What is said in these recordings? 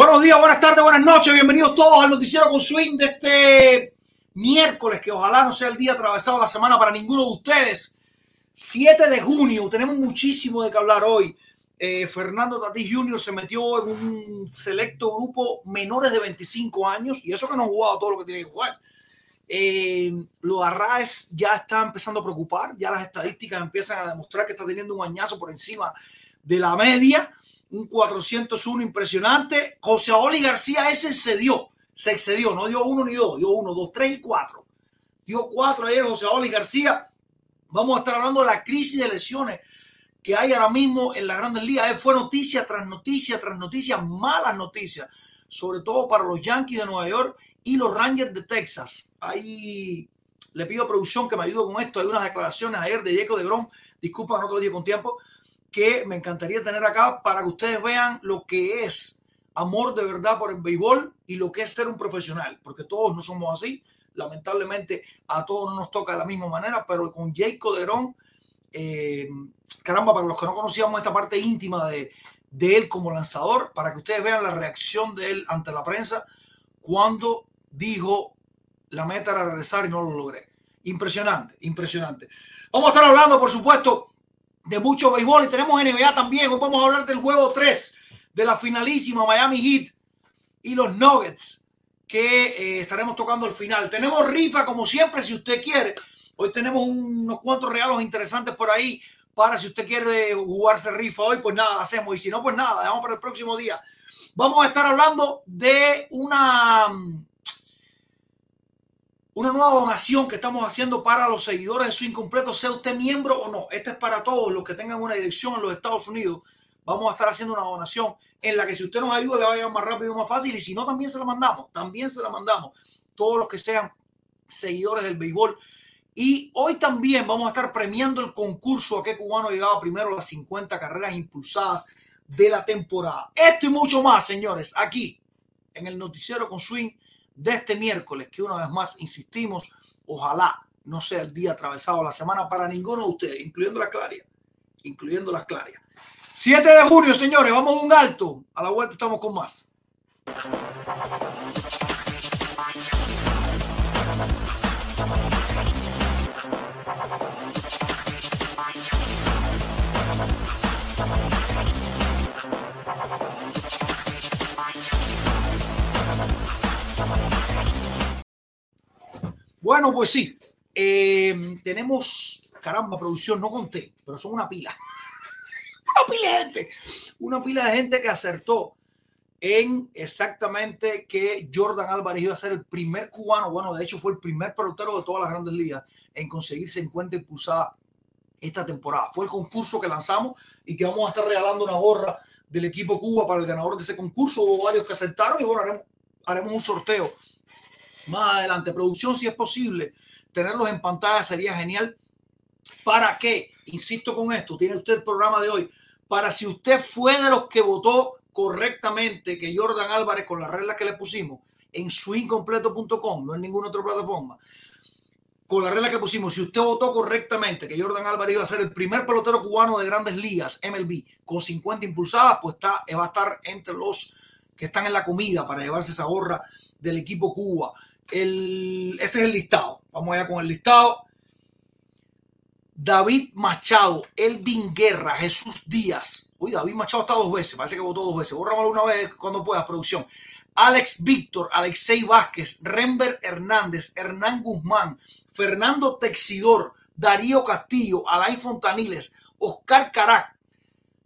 Buenos días, buenas tardes, buenas noches. Bienvenidos todos al noticiero con swing de este miércoles, que ojalá no sea el día atravesado de la semana para ninguno de ustedes. 7 de junio, tenemos muchísimo de qué hablar hoy. Eh, Fernando Tatís Jr. se metió en un selecto grupo menores de 25 años y eso que no ha jugado todo lo que tiene que jugar. Eh, lo de Arraez ya está empezando a preocupar, ya las estadísticas empiezan a demostrar que está teniendo un añazo por encima de la media un 401 impresionante. José Oli García ese se se excedió, no dio uno ni dos, dio uno, dos, tres y cuatro. Dio cuatro ayer José Oli García. Vamos a estar hablando de la crisis de lesiones que hay ahora mismo en la Grandes Ligas. Eh, Fue noticia tras noticia tras noticia, malas noticias, sobre todo para los Yankees de Nueva York y los Rangers de Texas. Ahí le pido a producción que me ayude con esto. Hay unas declaraciones ayer de Jacob de Grom, disculpa, no te lo dije con tiempo, que me encantaría tener acá para que ustedes vean lo que es amor de verdad por el béisbol y lo que es ser un profesional, porque todos no somos así. Lamentablemente a todos no nos toca de la misma manera, pero con Jacob Derón, eh, caramba, para los que no conocíamos esta parte íntima de, de él como lanzador, para que ustedes vean la reacción de él ante la prensa cuando dijo la meta era regresar y no lo logré. Impresionante, impresionante. Vamos a estar hablando, por supuesto, de mucho béisbol y tenemos NBA también. Hoy vamos a hablar del juego 3 de la finalísima Miami Heat y los Nuggets que eh, estaremos tocando al final. Tenemos rifa como siempre si usted quiere. Hoy tenemos unos cuantos regalos interesantes por ahí para si usted quiere jugarse rifa hoy, pues nada, hacemos. Y si no, pues nada, dejamos para el próximo día. Vamos a estar hablando de una una nueva donación que estamos haciendo para los seguidores de su incompleto, sea usted miembro o no. Este es para todos los que tengan una dirección en los Estados Unidos. Vamos a estar haciendo una donación en la que si usted nos ayuda le va a llegar más rápido y más fácil. Y si no, también se la mandamos. También se la mandamos. Todos los que sean seguidores del béisbol. Y hoy también vamos a estar premiando el concurso a qué cubano llegaba primero las 50 carreras impulsadas de la temporada. Esto y mucho más, señores, aquí en el noticiero con Swing de este miércoles, que una vez más insistimos, ojalá no sea el día atravesado la semana para ninguno de ustedes, incluyendo la Claria, incluyendo las Clarias. 7 de junio, señores, vamos a un alto. A la vuelta estamos con más. Bueno, pues sí. eh, tenemos, caramba, producción, no conté, pero son una pila. una pila de gente. Una pila de gente que acertó en exactamente que Jordan Álvarez iba a ser el primer cubano, bueno, de hecho fue el primer pelotero de todas las grandes ligas en conseguir 50 impulsadas esta temporada. Fue el concurso que lanzamos y que vamos a estar regalando una gorra del equipo Cuba para el ganador de ese concurso. Hubo varios que aceptaron y bueno, haremos, haremos un sorteo más adelante. Producción, si es posible, tenerlos en pantalla sería genial. ¿Para qué? Insisto con esto, tiene usted el programa de hoy. Para si usted fue de los que votó correctamente que Jordan Álvarez, con las reglas que le pusimos en swingcompleto.com, no en ninguna otra plataforma, con las reglas que pusimos, si usted votó correctamente que Jordan Álvarez iba a ser el primer pelotero cubano de grandes ligas, MLB, con 50 impulsadas, pues está, va a estar entre los que están en la comida para llevarse esa gorra del equipo Cuba. El, ese es el listado. Vamos allá con el listado. David Machado, Elvin Guerra, Jesús Díaz. Uy, David Machado está dos veces, parece que votó dos veces. Bórramelo una vez cuando puedas, producción. Alex Víctor, Alexei Vázquez, Rember Hernández, Hernán Guzmán, Fernando Texidor, Darío Castillo, Alain Fontaniles, Oscar Carac,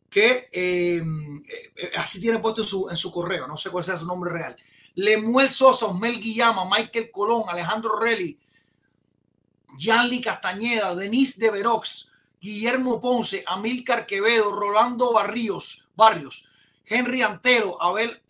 que eh, eh, así tiene puesto en su, en su correo, no sé cuál sea su nombre real. Lemuel Sosa, Osmel Guillama, Michael Colón, Alejandro Relli, Yanli Castañeda, Denise de Verox, Guillermo Ponce, Amílcar Quevedo, Rolando Barrios, Barrios, Henry Antelo, Abel,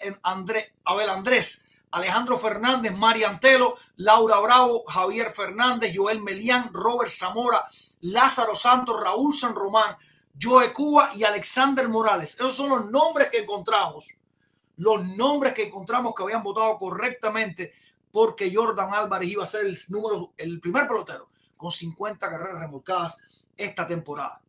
Abel Andrés, Alejandro Fernández, Mari Antelo, Laura Bravo, Javier Fernández, Joel Melián, Robert Zamora, Lázaro Santos, Raúl San Román, Joe Cuba y Alexander Morales. Esos son los nombres que encontramos. Los nombres que encontramos que habían votado correctamente porque Jordan Álvarez iba a ser el número, el primer pelotero con 50 carreras remolcadas esta temporada,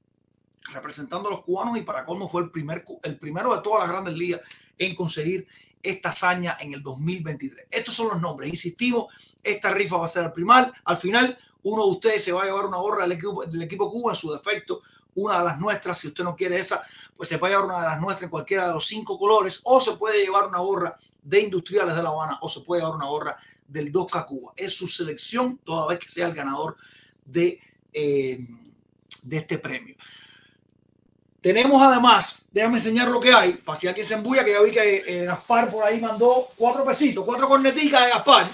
representando a los cubanos y para colmo fue el, primer, el primero de todas las grandes ligas en conseguir esta hazaña en el 2023. Estos son los nombres, insistimos, esta rifa va a ser al primal, al final uno de ustedes se va a llevar una gorra del equipo, del Cuba, en su defecto, una de las nuestras, si usted no quiere esa, pues se puede llevar una de las nuestras en cualquiera de los cinco colores, o se puede llevar una gorra de Industriales de La Habana, o se puede llevar una gorra del 2K Cuba. Es su selección toda vez que sea el ganador de, eh, de este premio. Tenemos además, déjame enseñar lo que hay, para si alguien se embulla, que ya vi que eh, Gaspar por ahí mandó cuatro pesitos, cuatro corneticas de Gaspar.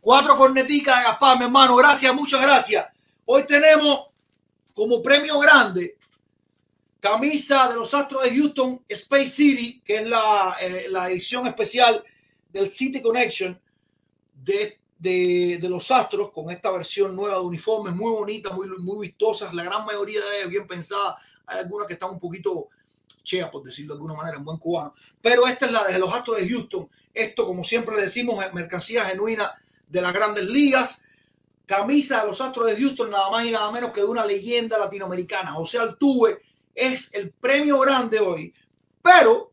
Cuatro corneticas de Gaspar, mi hermano. Gracias, muchas gracias. Hoy tenemos como premio grande camisa de los Astros de Houston Space City, que es la, eh, la edición especial del City Connection de, de, de, los Astros con esta versión nueva de uniformes, muy bonitas, muy, muy vistosas, la gran mayoría de ellas bien pensadas. Hay algunas que están un poquito chea, por decirlo de alguna manera, en buen cubano. Pero esta es la de los Astros de Houston. Esto, como siempre le decimos, mercancía genuina de las grandes ligas. Camisa de los Astros de Houston, nada más y nada menos que de una leyenda latinoamericana. José Altuve es el premio grande hoy. Pero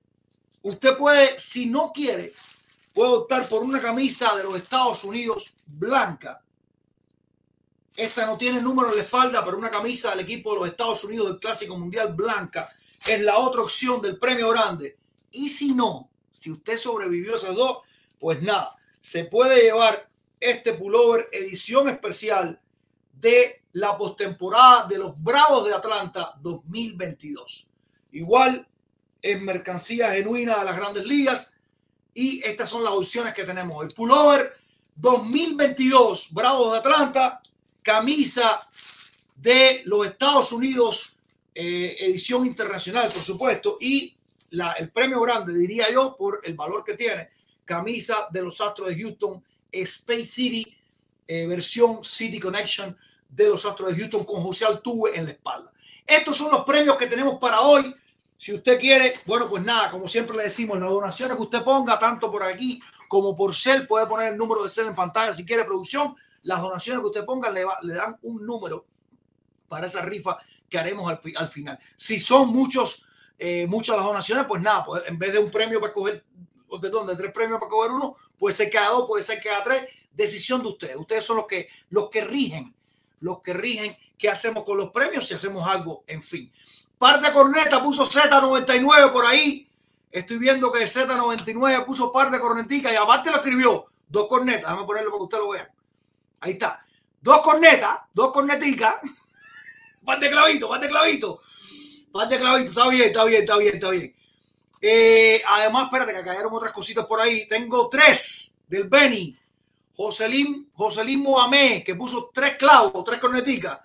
usted puede, si no quiere, puede optar por una camisa de los Estados Unidos blanca. Esta no tiene número en la espalda, pero una camisa del equipo de los Estados Unidos del Clásico Mundial blanca es la otra opción del premio grande. Y si no, si usted sobrevivió a esas dos, pues nada, se puede llevar este pullover edición especial de la postemporada de los Bravos de Atlanta 2022. Igual es mercancía genuina de las grandes ligas y estas son las opciones que tenemos. El pullover 2022 Bravos de Atlanta, camisa de los Estados Unidos, eh, edición internacional, por supuesto, y la, el premio grande, diría yo, por el valor que tiene, camisa de los Astros de Houston, Space City, eh, versión City Connection de los Astros de Houston con José Altuve en la espalda. Estos son los premios que tenemos para hoy. Si usted quiere, bueno, pues nada, como siempre le decimos, las donaciones que usted ponga, tanto por aquí como por CEL, puede poner el número de CEL en pantalla si quiere producción. Las donaciones que usted ponga le, va, le dan un número para esa rifa que haremos al, al final. Si son muchos, eh, muchas las donaciones, pues nada, pues en vez de un premio para coger, ¿de dónde? Tres premios para coger uno, puede ser cada dos, puede ser cada tres. Decisión de ustedes. Ustedes son los que, los que rigen, los que rigen qué hacemos con los premios, si hacemos algo, en fin. Par de corneta puso Z99 por ahí. Estoy viendo que Z99 puso par de corneticas y aparte lo escribió dos cornetas. Déjame ponerlo para que usted lo vea. Ahí está. Dos cornetas, dos corneticas. Pan de clavito, pan de clavito. Pan de clavito, está bien, está bien, está bien, está bien. Eh, además, espérate que cayeron otras cositas por ahí. Tengo tres del Beni. Joselín, Joselín Mohamed, que puso tres clavos, tres corneticas.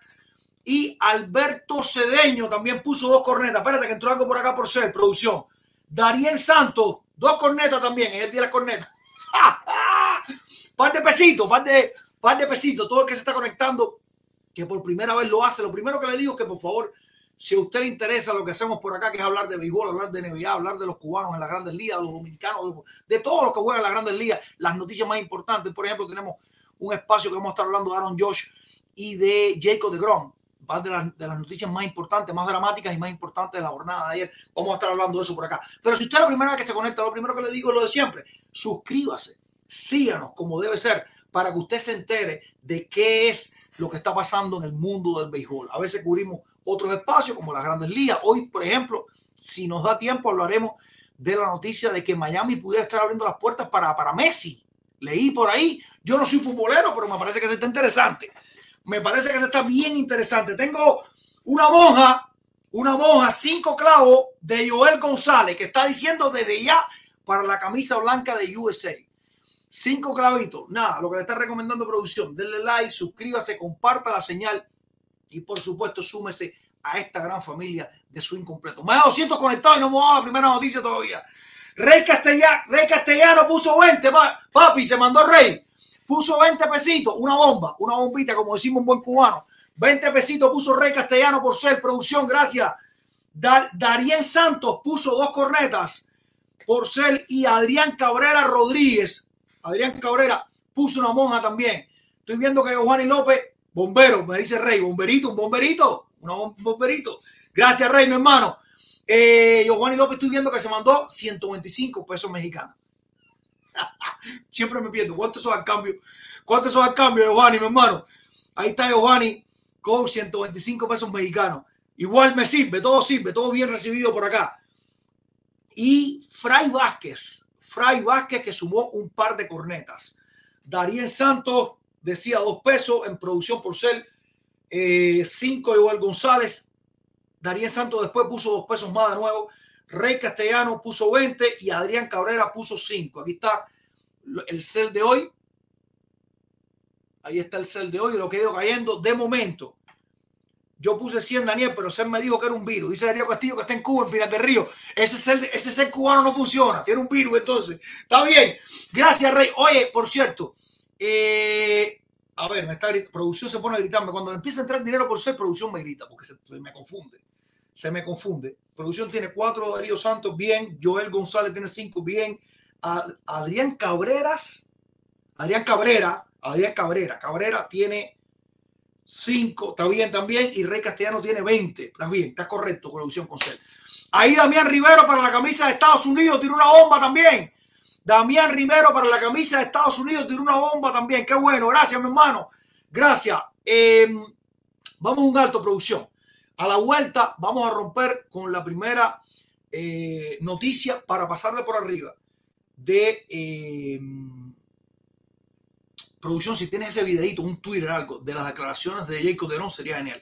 Y Alberto Cedeño también puso dos cornetas. Espérate que entró algo por acá por ser, producción. Darien Santos, dos cornetas también. Es el día de las cornetas. par de pesitos, par de, par de pesitos. Todo el que se está conectando, que por primera vez lo hace. Lo primero que le digo es que por favor, si a usted le interesa lo que hacemos por acá, que es hablar de béisbol, hablar de NBA, hablar de los cubanos en las grandes ligas, los dominicanos, de todos los que juegan en las grandes ligas, las noticias más importantes. Por ejemplo, tenemos un espacio que vamos a estar hablando de Aaron Josh y de Jacob de Grom. De las, de las noticias más importantes, más dramáticas y más importantes de la jornada de ayer. Vamos a estar hablando de eso por acá. Pero si usted es la primera vez que se conecta, lo primero que le digo es lo de siempre. Suscríbase, síganos como debe ser para que usted se entere de qué es lo que está pasando en el mundo del béisbol. A veces cubrimos otros espacios como las grandes ligas. Hoy, por ejemplo, si nos da tiempo, hablaremos de la noticia de que Miami pudiera estar abriendo las puertas para, para Messi. Leí por ahí, yo no soy futbolero, pero me parece que se está interesante. Me parece que se está bien interesante. Tengo una monja, una monja, cinco clavos de Joel González, que está diciendo desde ya para la camisa blanca de USA. Cinco clavitos. Nada, lo que le está recomendando producción. Denle like, suscríbase, comparta la señal y por supuesto súmese a esta gran familia de su incompleto. Más de 200 conectados y no hemos dado la primera noticia todavía. Rey Castellano, Rey Castellano puso 20, papi, se mandó Rey. Puso 20 pesitos, una bomba, una bombita, como decimos un buen cubano. 20 pesitos puso Rey Castellano por ser producción, gracias. Darien Santos puso dos cornetas por ser y Adrián Cabrera Rodríguez, Adrián Cabrera puso una monja también. Estoy viendo que y López Bombero, me dice Rey, bomberito, un bomberito, un bomberito. Gracias, Rey, mi hermano. Eh, yo, Juan y López, estoy viendo que se mandó 125 pesos mexicanos. Siempre me pierdo. ¿Cuánto son al cambio? ¿Cuánto son al cambio, Giovanni, mi hermano? Ahí está Giovanni con 125 pesos mexicanos. Igual me sirve, todo sirve, todo bien recibido por acá. Y Fray Vázquez, Fray Vázquez que sumó un par de cornetas. Darien Santos decía dos pesos en producción por ser eh, cinco igual González. Darío Santos después puso dos pesos más de nuevo. Rey Castellano puso 20 y Adrián Cabrera puso 5. Aquí está el cel de hoy. Ahí está el cel de hoy, lo que ha ido cayendo de momento. Yo puse 100, Daniel, pero Cel me dijo que era un virus. Dice Darío Castillo que está en Cuba, en Pinas del Río. Ese cel, ese cel cubano no funciona. Tiene un virus, entonces. Está bien. Gracias, Rey. Oye, por cierto, eh, a ver, me está producción se pone a gritarme. Cuando empieza a entrar dinero por ser, producción me grita porque se, me confunde. Se me confunde. Producción tiene cuatro, Darío Santos, bien. Joel González tiene cinco, bien. Adrián Cabreras, Adrián Cabrera, Adrián Cabrera, Cabrera tiene cinco, está bien también. Y Rey Castellano tiene 20. Está bien, está correcto, producción con ser. Ahí Damián Rivero para la camisa de Estados Unidos tiene una bomba también. Damián Rivero para la camisa de Estados Unidos tiró una bomba también. Qué bueno. Gracias, mi hermano. Gracias. Em, vamos a un alto, producción. A la vuelta vamos a romper con la primera eh, noticia para pasarle por arriba de em, producción. Si tienes ese videito, un Twitter, algo de las declaraciones de Jacob Derón, sería genial.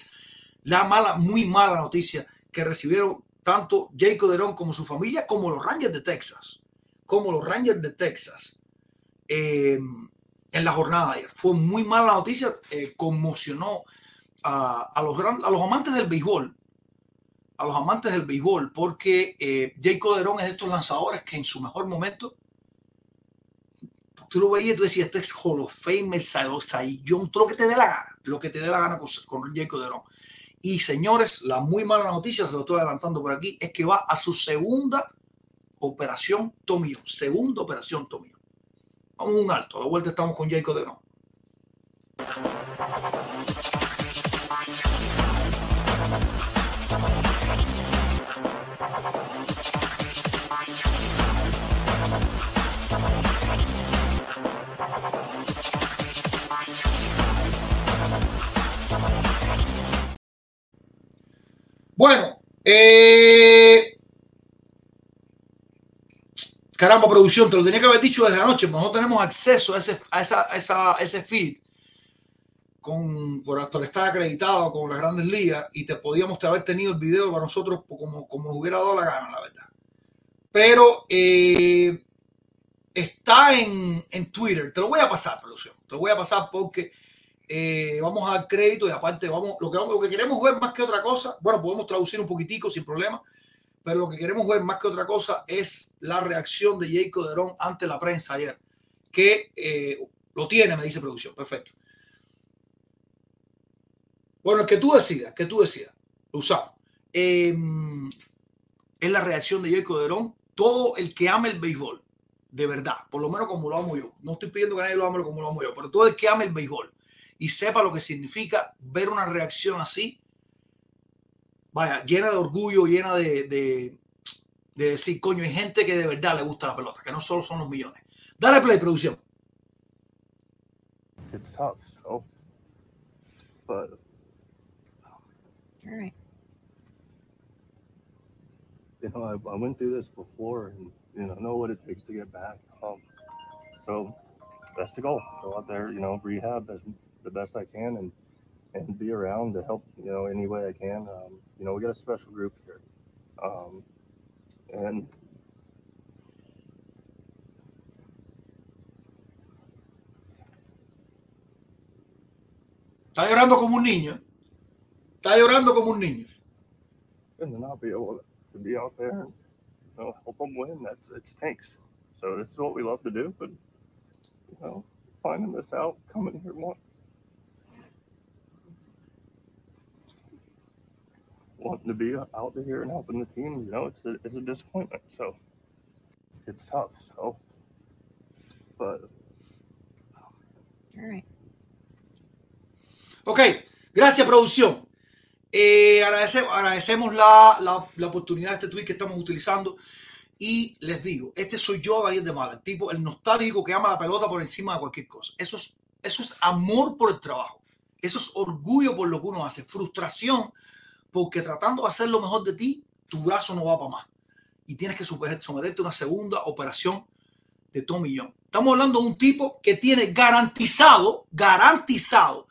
La mala, muy mala noticia que recibieron tanto Jacob Derón como su familia, como los Rangers de Texas como los Rangers de Texas eh, en la jornada de ayer. Fue muy mala noticia, eh, conmocionó a, los a los amantes del béisbol, a los amantes del béisbol, porque eh, Jay Coderón es de estos lanzadores que en su mejor momento tú lo veías y tú decías, este es Hall of Fame, John, todo lo que te dé la gana, lo que te dé la gana con, con Jay Coderón. Y señores, la muy mala noticia, se lo estoy adelantando por aquí, es que va a su segunda Operación Tomio, segunda Operación Tomio. Vamos a un alto, a la vuelta estamos con Jacob de no. Bueno, eh, Caramba, producción, te lo tenía que haber dicho desde anoche, pero no tenemos acceso a ese, a esa, ese feed. con, por, por estar acreditado con las grandes ligas y te podíamos haber tenido el video para nosotros como, como nos hubiera dado la gana, la verdad. Pero eh, está en, en, Twitter. Te lo voy a pasar, producción. Te lo voy a pasar porque eh, vamos a dar crédito y aparte vamos lo, que vamos, lo que queremos ver más que otra cosa, bueno, podemos traducir un poquitico sin problema, pero lo que queremos ver más que otra cosa es la reacción de Jacob Derón ante la prensa ayer, que eh, lo tiene, me dice producción. Perfecto. Bueno, que tú decidas, que tú decidas. Lo usamos. Em, es la reacción de Jacob Derón. Todo el que ame el béisbol, de verdad, por lo menos como lo amo yo. No estoy pidiendo que nadie lo ame como lo amo yo, pero todo el que ame el béisbol y sepa lo que significa ver una reacción así, vaya, llena de orgullo, llena de, de, de decir, coño, hay gente que de verdad le gusta la pelota, que no solo son los millones. Dale play, producción. It's tough, so, but All right. you know, I, I went through this before and, you know, know what it takes to get back. Um, so that's the goal. Go out there, you know, rehab as the best I can and, and be around to help, you know, any way I can. Um, you know, we got a special group here. Um, and Está llorando como un niño. Está llorando como un niño. and then I'll be able to be out there and you know, help them win. That's it stinks. So this is what we love to do, but you know, finding this out, coming here more, wanting to be out here and helping the team, you know, it's a, it's a disappointment. So it's tough. So, but All right. Ok, gracias producción. Eh, agradecemos agradecemos la, la, la, oportunidad de este tweet que estamos utilizando y les digo, este soy yo, Gabriel de Mala, el tipo, el nostálgico que ama la pelota por encima de cualquier cosa. Eso es, eso es amor por el trabajo, eso es orgullo por lo que uno hace, frustración porque tratando de hacer lo mejor de ti, tu brazo no va para más y tienes que someterte a una segunda operación de tomillón. Estamos hablando de un tipo que tiene garantizado, garantizado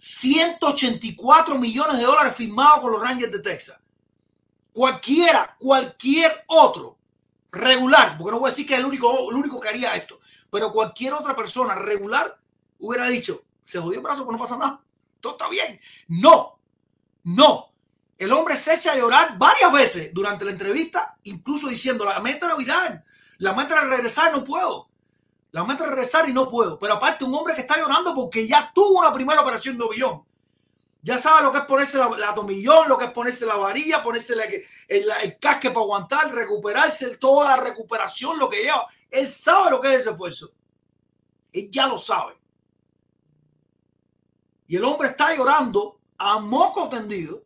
184 millones de dólares firmados con los Rangers de Texas. Cualquiera, cualquier otro regular, porque no voy a decir que es el único, el único que haría esto, pero cualquier otra persona regular hubiera dicho, se jodió el brazo, pues no pasa nada, todo está bien. No, no. El hombre se echa a llorar varias veces durante la entrevista, incluso diciendo, la meta era viral, la meta era regresar, no puedo. La meta es regresar y no puedo. Pero aparte, un hombre que está llorando porque ya tuvo una primera operación de ovillón. Ya sabe lo que es ponerse la, la lo que es ponerse la varilla, ponerse el, el, casque para aguantar, recuperarse, toda la recuperación, lo que lleva. Él sabe lo que es ese esfuerzo. Él ya lo sabe. Y el hombre está llorando a moco tendido,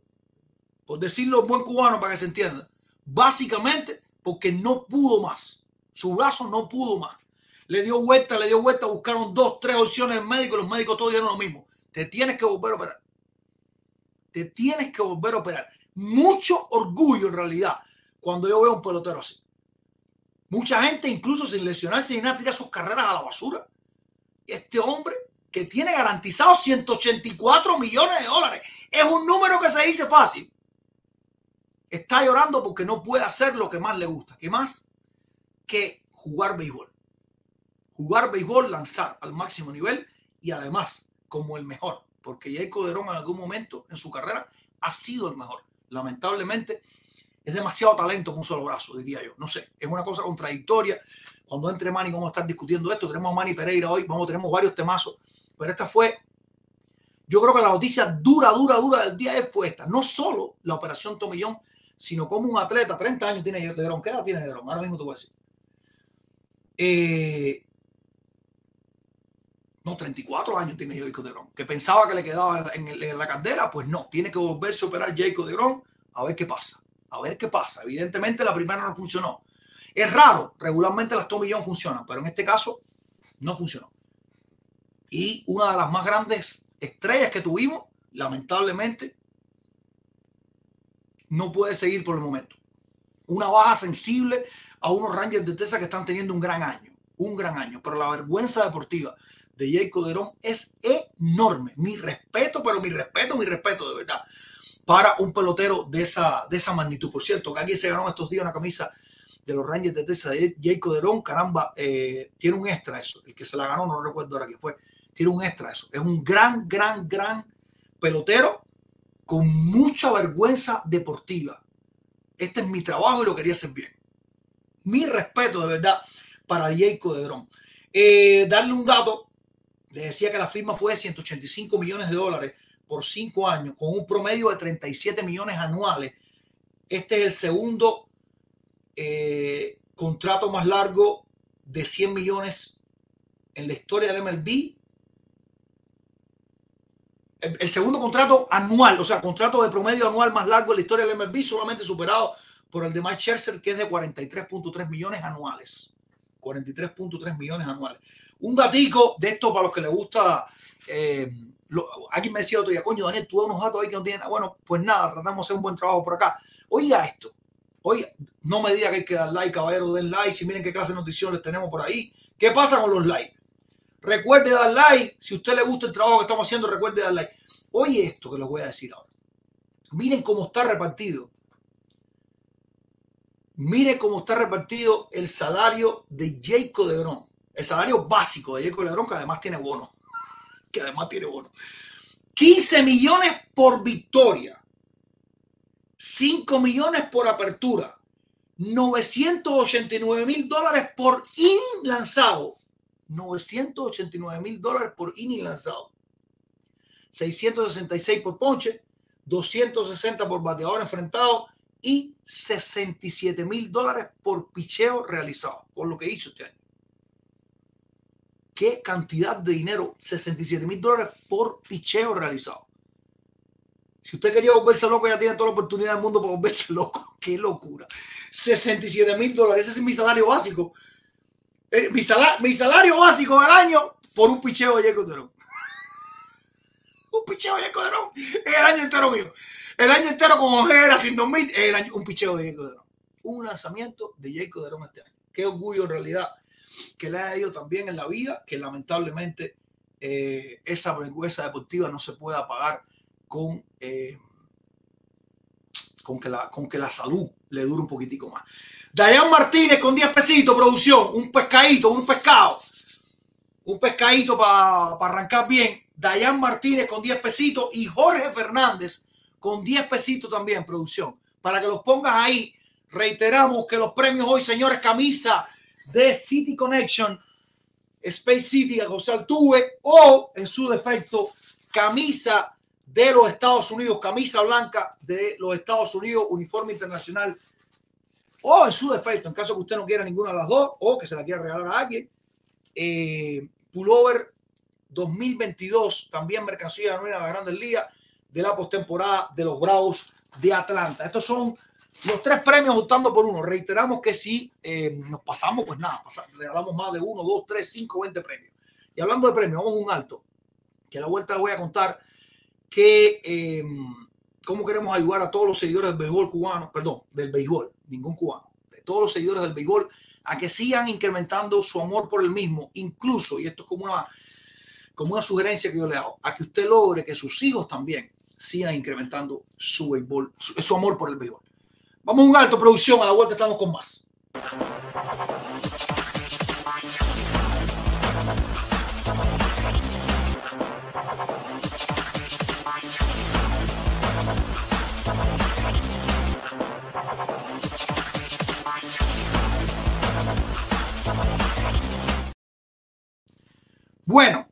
por decirlo en buen cubano para que se entienda, básicamente porque no pudo más. Su brazo no pudo más le dio vuelta, le dio vuelta, buscaron dos, tres opciones en médico, los médicos todos dieron lo mismo. Te tienes que volver a operar. Te tienes que volver a operar. Mucho orgullo en realidad cuando yo veo un pelotero así. Mucha gente, incluso sin lesionarse ni nada, sus carreras a la basura. Este hombre que tiene garantizado 184 millones de dólares. Es un número que se dice fácil. Está llorando porque no puede hacer lo que más le gusta. ¿Qué más? Que jugar béisbol jugar béisbol, lanzar al máximo nivel y además como el mejor, porque Jacob Derón en algún momento en su carrera ha sido el mejor. Lamentablemente es demasiado talento con un solo brazo, diría yo. No sé, es una cosa contradictoria. Cuando entre Manny vamos a estar discutiendo esto. Tenemos a Manny Pereira hoy, vamos, tenemos varios temazos, pero esta fue, yo creo que la noticia dura, dura, dura del día fue esta. No solo la operación Tomillón, sino como un atleta, 30 años tiene Derón. ¿Qué edad tiene Derón? Ahora mismo te voy a decir. Eh, no, 34 años tiene Jacob Derón. Que pensaba que le quedaba en, la caldera, pues no, tiene que volverse a operar Jacob Derón a ver qué pasa. A ver qué pasa. Evidentemente la primera no funcionó. Es raro, regularmente las tomillón funcionan, pero en este caso no funcionó. Y una de las más grandes estrellas que tuvimos, lamentablemente, no puede seguir por el momento. Una baja sensible a unos Rangers de Texas que están teniendo un gran año, un gran año, pero la vergüenza deportiva de Jay Coderón es enorme. Mi respeto, pero mi respeto, mi respeto de verdad para un pelotero de esa, de esa magnitud. Por cierto, que alguien se ganó estos días una camisa de los Rangers de Texas de Jay Coderón, caramba, eh, tiene un extra eso. El que se la ganó, no recuerdo ahora quién fue, tiene un extra eso. Es un gran, gran, gran pelotero con mucha vergüenza deportiva. Este es mi trabajo y lo quería hacer bien. Mi respeto de verdad para Jay Coderón. Eh, darle un dato, le decía que la firma fue de 185 millones de dólares por cinco años, con un promedio de 37 millones anuales. Este es el segundo eh, contrato más largo de 100 millones en la historia del MLB. El, segundo contrato anual, o sea, contrato de promedio anual más largo en la historia del MLB, solamente superado por el de Mike Scherzer, que es de 43.3 millones anuales. 43.3 millones anuales. Un datico de esto para los que les gusta. Eh, lo, alguien me decía otro día, coño, Daniel, tú da unos datos ahí que no tienen nada. Bueno, pues nada, tratamos de hacer un buen trabajo por acá. Oiga esto. Oiga, no me diga que hay que dar like, caballero, den like. Si miren qué clase de noticias tenemos por ahí. ¿Qué pasa con los likes? Recuerde dar like. Si a usted le gusta el trabajo que estamos haciendo, recuerde dar like. Oye esto que les voy a decir ahora. Miren cómo está repartido Mire cómo está repartido el salario de Jacob Legrón. El salario básico de Jacob Legrón, que además tiene bono. Que además tiene bono. 15 millones por victoria. 5 millones por apertura. 989 mil dólares por inning lanzado. 989 mil dólares por inning lanzado. 666 por ponche. 260 por bateador enfrentado y 67 mil dólares por picheo realizado, por lo que hizo este año. ¿Qué cantidad de dinero? 67 mil dólares por picheo realizado. Si usted quería volverse loco, ya tiene toda la oportunidad del mundo para volverse loco. ¡Qué locura! 67 mil dólares. Ese es mi salario básico. Eh, mi, salario, básico del año por un picheo de Jacob Derón. un picheo de Jacob Derón. Es el año entero mío. El año entero con ojeras, sin dormir, el año, un picheo de Jacob. Un lanzamiento de Jacob Derón este año. Qué orgullo en realidad que le haya ido también en la vida, que lamentablemente eh, esa vergüenza deportiva no se pueda pagar con, eh, con, que la, con que la salud le dure un poquitico más. Dayan Martínez con 10 pesitos, producción, un pescadito, un pescado, un pescadito para pa arrancar bien. Dayan Martínez con 10 pesitos y Jorge Fernández con 10 pesitos también, producción. Para que los pongas ahí, reiteramos que los premios hoy, señores, camisa de City Connection, Space City José Altuve, o en su defecto, camisa de los Estados Unidos, camisa blanca de los Estados Unidos, uniforme internacional, o en su defecto, en caso que usted no quiera ninguna de las dos, o que se la quiera regalar a alguien, eh, pullover 2022, también mercancía de la Grandes Ligas de la postemporada de los Bravos de Atlanta. Estos son los tres premios optando por uno. Reiteramos que si eh, nos pasamos, pues nada, regalamos más de uno, dos, tres, cinco, veinte premios. Y hablando de premios, vamos a un alto, que a la vuelta les voy a contar que eh, cómo queremos ayudar a todos los seguidores del béisbol cubano, perdón, del béisbol, ningún cubano, de todos los seguidores del béisbol, a que sigan incrementando su amor por el mismo, incluso, y esto es como una, como una sugerencia que yo le hago, a que usted logre que sus hijos también sigan incrementando su béisbol, su, su amor por el béisbol. Vamos a un alto producción, a la vuelta estamos con más. Bueno,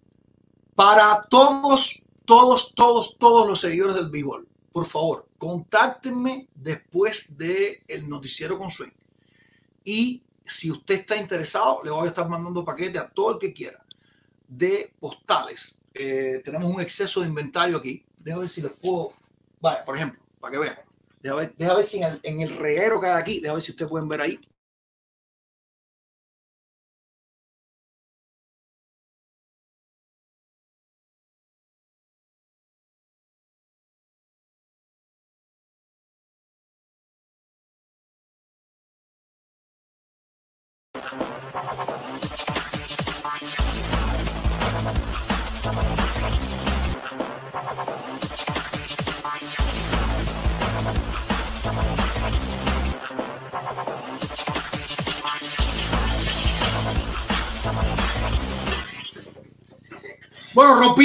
para todos, todos, todos, todos los seguidores del béisbol, por favor, contáctenme después del el noticiero con Swing. Y si usted está interesado, le voy a estar mandando paquetes a todo el que quiera de postales. Eh, tenemos un exceso de inventario aquí. Déjame ver si les puedo. Vale, por ejemplo, para que vean. Déjame ver, déjame ver si en el, en el reguero que hay aquí, déjame ver si ustedes pueden ver ahí.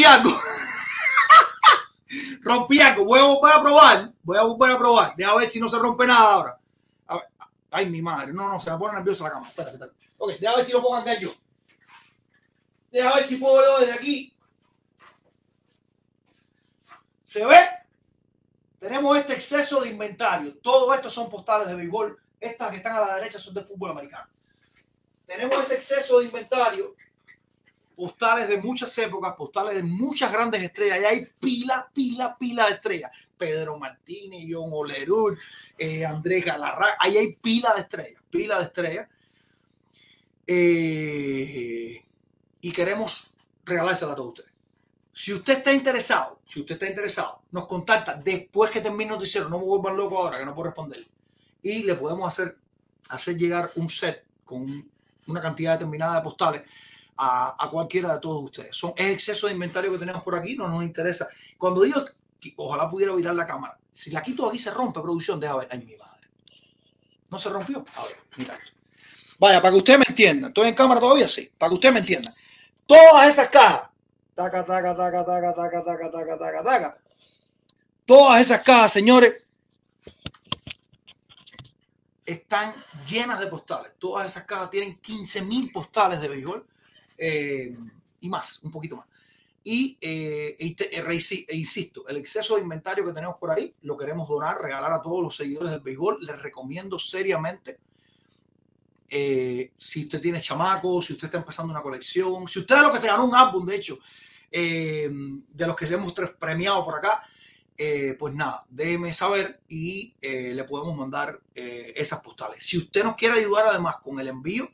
Algo. rompí algo. Voy a volver a probar. Voy a volver a probar. Deja ver si no se rompe nada ahora. A. Ay, mi madre. No, no, se me pone nerviosa la cama. Espérate, espérate. Ok, deja ver si lo pongo acá yo. Deja ver si puedo yo desde aquí. ¿Se ve? Tenemos este exceso de inventario. Todo esto son postales de béisbol. Estas que están a la derecha son de fútbol americano. Tenemos ese exceso de inventario. Postales de muchas épocas, postales de muchas grandes estrellas. Y hay pila, pila, pila de estrellas. Pedro Martínez, John Olerud, eh, Andrés Galarraga. Ahí hay pila de estrellas, pila de estrellas. Eh, y queremos regalársela a todos ustedes. Si usted está interesado, si usted está interesado, nos contacta después que termine el noticiero. No me vuelvan loco ahora que no puedo responder. Y le podemos hacer llegar un set con una cantidad determinada de postales a, a cualquiera de todos ustedes. Son, es exceso de inventario que tenemos por aquí, no nos interesa. Cuando digo, ojalá pudiera virar la cámara. Si la quito aquí se rompe, producción, deja ver. Ay, mi madre. No se rompió. A ver, mira esto. Vaya, para que usted me entienda. ¿Estoy en cámara todavía? Sí. Para que usted me entienda. Todas esas cajas. Taca, taca, taca, taca, taca, taca, taca, taca, taca. Todas esas cajas, señores, están llenas de postales. Todas esas cajas tienen 15 mil postales de béisbol eh, y más, un poquito más. Y eh, e e insisto, el exceso de inventario que tenemos por ahí lo queremos donar, regalar a todos los seguidores del béisbol. Les recomiendo seriamente, eh, si usted tiene chamacos, si usted está empezando una colección, si usted es lo que se ganó un álbum, de hecho, eh, de los que hemos premiado por acá, eh, pues nada, déjeme saber y eh, le podemos mandar esas postales. Si usted nos quiere ayudar además con el envío,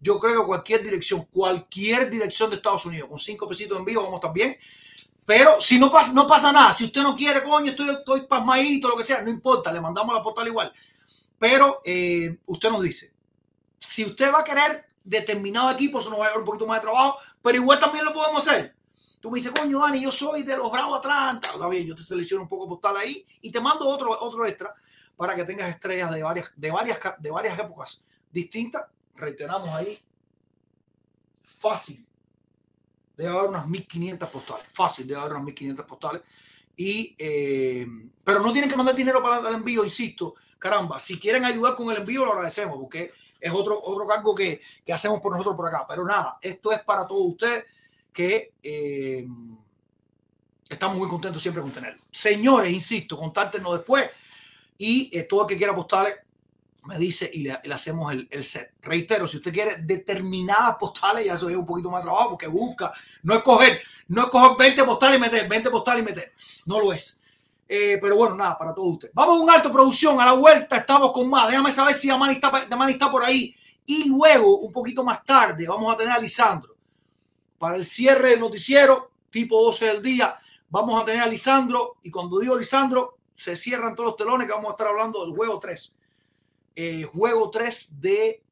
yo creo que cualquier dirección, cualquier dirección de Estados Unidos, con cinco pesitos de envío, vamos a estar bien. Pero si no pasa, no pasa nada, si usted no quiere, coño, estoy, estoy pasmadito, lo que sea, no importa, le mandamos la postal igual. Pero eh, usted nos dice, si usted va a querer determinado equipo, eso nos va a llevar un poquito más de trabajo, pero igual también lo podemos hacer. Tú me dices, coño, Dani, yo soy de los Bravos Atlanta. Está bien, yo te selecciono un poco postal ahí y te mando otro, otro extra para que tengas estrellas de varias, de varias, de varias épocas distintas. Reiteramos ahí. Fácil. Debe haber unas 1500 postales. Fácil, debe haber unas 1500 postales. Y, eh, pero no tienen que mandar dinero para el envío, insisto. Caramba, si quieren ayudar con el envío, lo agradecemos porque es otro, otro cargo que, que hacemos por nosotros por acá. Pero nada, esto es para todos ustedes que eh, estamos muy contentos siempre con tenerlo. Señores, insisto, contáctenos después y eh, todo el que quiera postales me dice y le, hacemos el, set. Reitero, si usted quiere determinadas postales, ya eso es un poquito más trabajo porque busca, no es coger, no es coger 20 postales y meter, 20 postales y meter, no lo es. Eh, pero bueno, nada, para todos ustedes. Vamos a un alto producción, a la vuelta estamos con más. Déjame saber si Amani está, Amani está por ahí. Y luego, un poquito más tarde, vamos a tener a Lisandro para el cierre del noticiero, tipo 12 del día. Vamos a tener a Lisandro. Y cuando digo Lisandro, se cierran todos los telones que vamos a estar hablando del juego 3. Eh, juego 3 de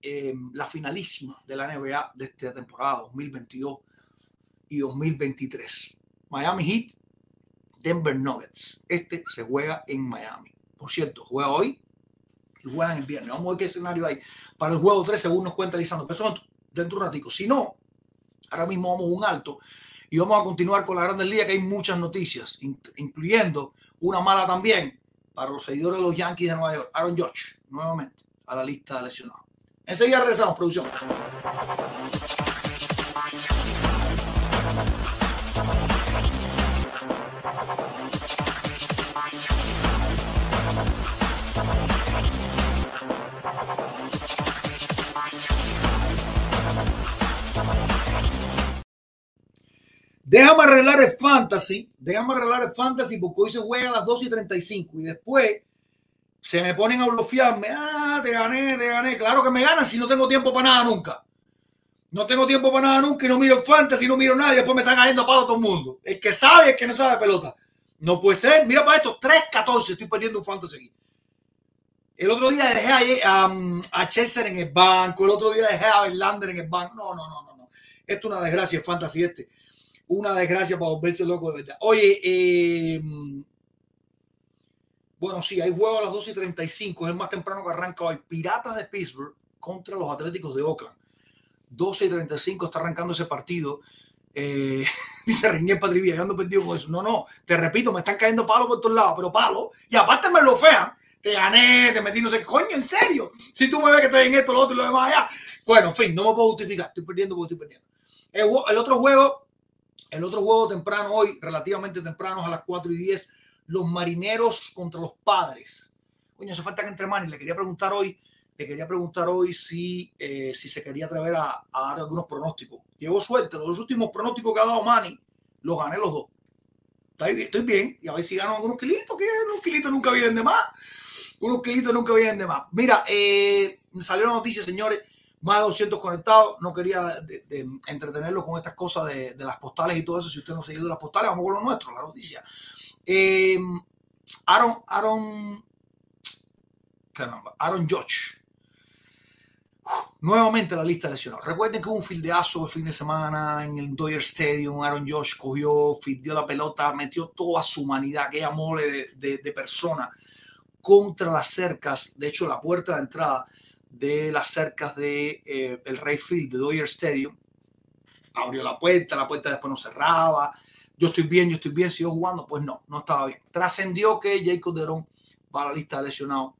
eh, la finalísima de la NBA de esta temporada 2022 y 2023. Miami Heat, Denver Nuggets. Este se juega en Miami. Por cierto, juega hoy y juegan el viernes. Vamos a ver qué escenario hay para el juego 3 según nos cuenta Lisandro. Pero eso dentro de un ratico. Si no, ahora mismo vamos a un alto y vamos a continuar con la Grande Liga que hay muchas noticias, in- incluyendo una mala también para los seguidores de los Yankees de Nueva York. Aaron Judge, nuevamente, a la lista de lesionados. Enseguida regresamos, producción. Déjame arreglar el fantasy, déjame arreglar el fantasy porque hoy se juega a las 2 y 35 y después se me ponen a bloquearme. Ah, te gané, te gané. Claro que me ganan si no tengo tiempo para nada nunca. No tengo tiempo para nada nunca y no miro fantasy, no miro nada y después me están cayendo a palo todo el mundo. El que sabe el que no sabe pelota. No puede ser. Mira para esto, 3-14 estoy perdiendo un fantasy. El otro día dejé a, um, a Chester en el banco, el otro día dejé a Verlander en el banco. No, no, no, no, no. Esto es una desgracia el fantasy este una desgracia para volverse loco de verdad. Oye, eh, bueno, sí, hay juego a las 2 y 35, es el más temprano que arranca hoy. Piratas de Pittsburgh contra los Atléticos de Oakland. 12 y 35 está arrancando ese partido. Eh, dice Reinier Patrivía, yo ando perdido con eso. No, no, te repito, me están cayendo palos por todos lados, pero palos. Y aparte me lo fean. Te gané, te metí, no sé, coño, en serio. Si tú me ves que estoy en esto, lo otro y lo demás allá. Bueno, en fin, no me puedo justificar. Estoy perdiendo porque estoy perdiendo. El, otro juego, el otro juego temprano hoy, relativamente temprano, a las 4 y 10, los marineros contra los padres. Coño, hace falta que entre manos. Le quería preguntar hoy, le quería preguntar hoy si, eh, si se quería atrever a, a dar algunos pronósticos. Llegó suerte, los últimos pronósticos que ha dado Manny, los gané los dos. Estoy bien, y a ver si gano algunos kilitos, que unos kilitos nunca vienen de más. Unos kilitos nunca vienen de más. Mira, eh, me salió la noticia, señores, más de 200 conectados. No quería de, de entretenerlos con estas cosas de, de, las postales y todo eso. Si usted no ha seguido las postales, vamos con lo nuestro, la noticia. Eh, Aaron, Aaron, caramba, Aaron Judge. Nuevamente la lista de lesionados. Recuerden que hubo un fildeazo el fin de semana en el Dodger Stadium. Aaron Josh cogió, fildeó la pelota, metió toda su humanidad, aquella mole de, de, de persona contra las cercas. De hecho, la puerta de entrada de las cercas de eh, el Ray Field de Dodger Stadium abrió la puerta, la puerta después no cerraba. Yo estoy bien, yo estoy bien, siguió jugando. Pues no, no estaba bien. Trascendió que Jacob Deron va a la lista de lesionados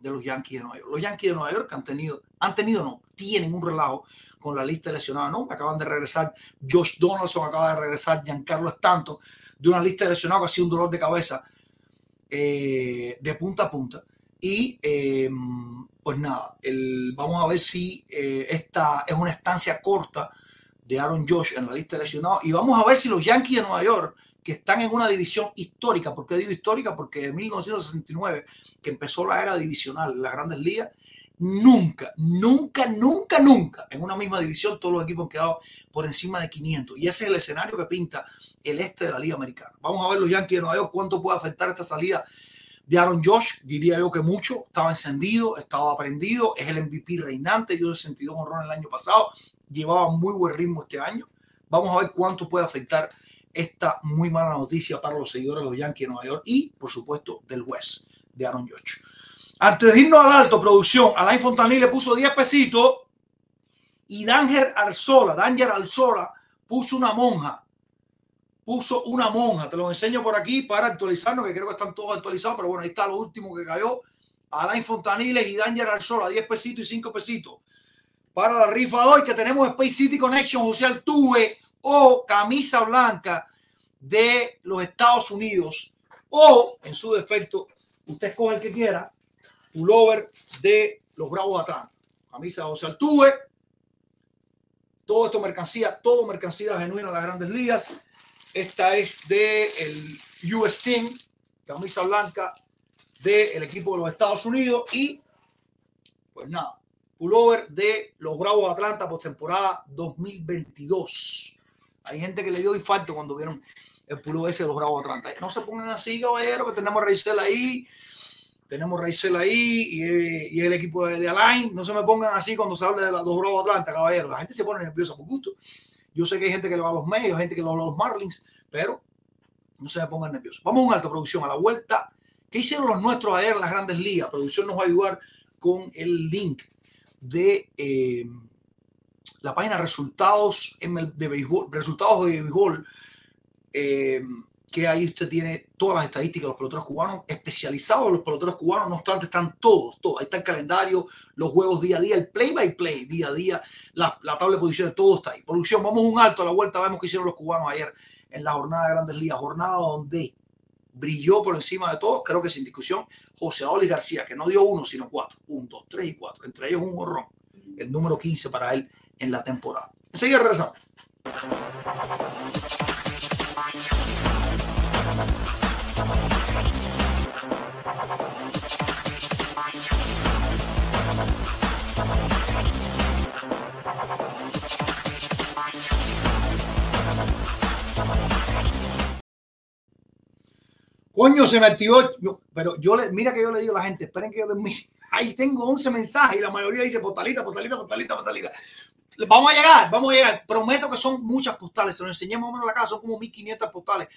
de los Yankees de Nueva York. Los Yankees de Nueva York han tenido, han tenido no, tienen un relajo con la lista de lesionados, ¿no? Acaban de regresar, Josh Donaldson acaba de regresar, Giancarlo Stanton, de una lista de lesionados que ha sido un dolor de cabeza eh, de punta a punta. Y eh, pues nada, el, vamos a ver si eh, esta es una estancia corta de Aaron Josh en la lista de lesionados. Y vamos a ver si los Yankees de Nueva York, que están en una división histórica, ¿por qué digo histórica? Porque en 1969, que empezó la era divisional, las grandes ligas, nunca, nunca, nunca, nunca en una misma división todos los equipos han quedado por encima de 500. Y ese es el escenario que pinta el este de la Liga Americana. Vamos a ver los Yankees de Nueva York cuánto puede afectar esta salida de Aaron Josh. Diría yo que mucho. Estaba encendido, estaba aprendido, es el MVP reinante, dio 62 honrones el año pasado, llevaba muy buen ritmo este año. Vamos a ver cuánto puede afectar esta muy mala noticia para los seguidores de los Yankees de Nueva York y, por supuesto, del West de Aaron Josh. Antes de irnos al alto, producción, Alain Fontaní le puso 10 pesitos y Danger Arzola, Danger Arzola puso una monja. Puso una monja. Te lo enseño por aquí para actualizarnos, que creo que están todos actualizados, pero bueno, ahí está lo último que cayó. Alain Fontaniles y Danger Arzola, 10 pesitos y 5 pesitos. Para la rifa de hoy, que tenemos Space City Connection, José Altuve o camisa blanca de los Estados Unidos o, en su defecto, usted escoge el que quiera, pullover de los Bravos de Atlanta. Camisa de José Altuve. Todo esto mercancía, todo mercancía genuina de las grandes ligas. Esta es de el US Team, camisa blanca del equipo de los Estados Unidos y pues nada, pullover de los Bravos de Atlanta postemporada 2022. Hay gente que le dio infarto cuando vieron el pullover ese de los Bravos de Atlanta. No se pongan así, caballero, que tenemos a Raizel ahí, tenemos a ahí y, el equipo de, de, Alain. No se me pongan así cuando se habla de los Bravos de Atlanta, caballero. La gente se pone nerviosa por gusto. Yo sé que hay gente que le va a los medios, gente que le va a los Marlins, pero no se me pongan nerviosos. Vamos a un alto producción, a la vuelta. ¿Qué hicieron los nuestros ayer en las grandes ligas? Producción nos va a ayudar con el link de eh, la página resultados de béisbol, resultados de béisbol, eh, que ahí usted tiene todas las estadísticas de los peloteros cubanos, especializados los peloteros cubanos, no obstante, están todos, todos. Ahí está el calendario, los juegos día a día, el play by play día a día, la, la tabla de posiciones, todo está ahí. Producción, vamos un alto a la vuelta, vemos qué hicieron los cubanos ayer en la jornada de Grandes Ligas, jornada donde brilló por encima de todos, creo que sin discusión, José Aoli García, que no dio uno, sino cuatro, un, dos, tres y cuatro, entre ellos un horrón, el número 15 para él en la temporada. Enseguida regresamos. Coño, se me activó. Pero yo le, mira que yo le digo a la gente, esperen que yo termine. Ahí tengo 11 mensajes y la mayoría dice postalita, postalita, postalita, postalita. Vamos a llegar, vamos a llegar. Prometo que son muchas postales. Se lo enseñé más o menos en la casa, son como 1500 postales.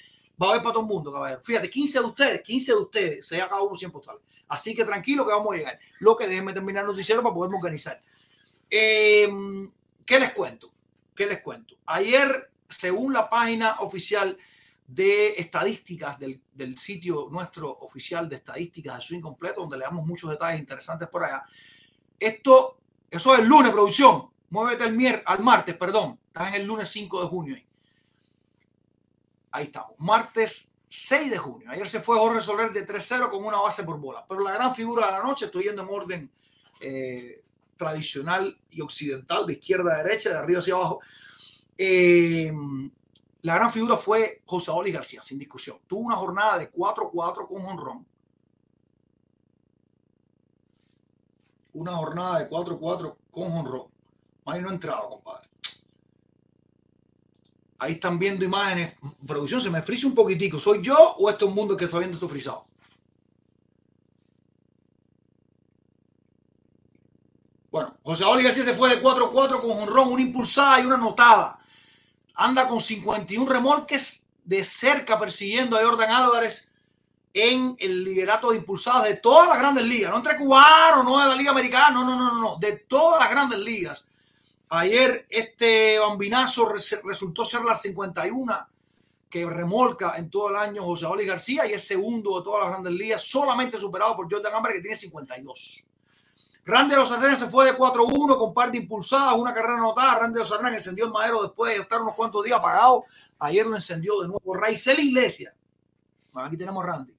Va a haber para todo el mundo, caballero. Fíjate, 15 de ustedes, 15 de ustedes, se cada uno 100 postales. Así que tranquilo que vamos a llegar. Lo que déjenme terminar el noticiero para poderme organizar. Eh, ¿Qué les cuento? ¿Qué les cuento? Ayer según la página oficial de estadísticas del, del sitio nuestro oficial de estadísticas de Swing Completo, donde le damos muchos detalles interesantes por allá. Esto, eso es el lunes, producción. Muévete el mier al martes, perdón. Estás en el lunes 5 de junio. Ahí, ahí estamos. Martes 6 de junio. Ayer se fue Jorge Soler de 3-0 con una base por bola. Pero la gran figura de la noche, estoy yendo en orden eh, tradicional y occidental, de izquierda a derecha, de arriba hacia abajo. Eh, la gran figura fue José Oli García, sin discusión. Tuvo una jornada de 4-4 con honrón. Una jornada de 4-4 con honrón. Ahí no ha entrado, compadre. Ahí están viendo imágenes. Producción, se me frisa un poquitico. ¿Soy yo o es todo el mundo que está viendo esto frisado? Bueno, José Oli García se fue de 4-4 con honrón, una impulsada y una anotada. Anda con 51 remolques de cerca persiguiendo a Jordan Álvarez en el liderato de impulsadas de todas las grandes ligas, no entre cubanos, no de la Liga Americana, no, no, no, no, de todas las grandes ligas. Ayer este bambinazo resultó ser la 51 que remolca en todo el año José Oli García y es segundo de todas las grandes ligas, solamente superado por Jordan Álvarez que tiene 52. Randy los se fue de 4-1 con par de impulsadas, una carrera anotada. Randy los encendió el madero después de estar unos cuantos días apagado. Ayer lo encendió de nuevo. Raizel Iglesia. Bueno, aquí tenemos Randy.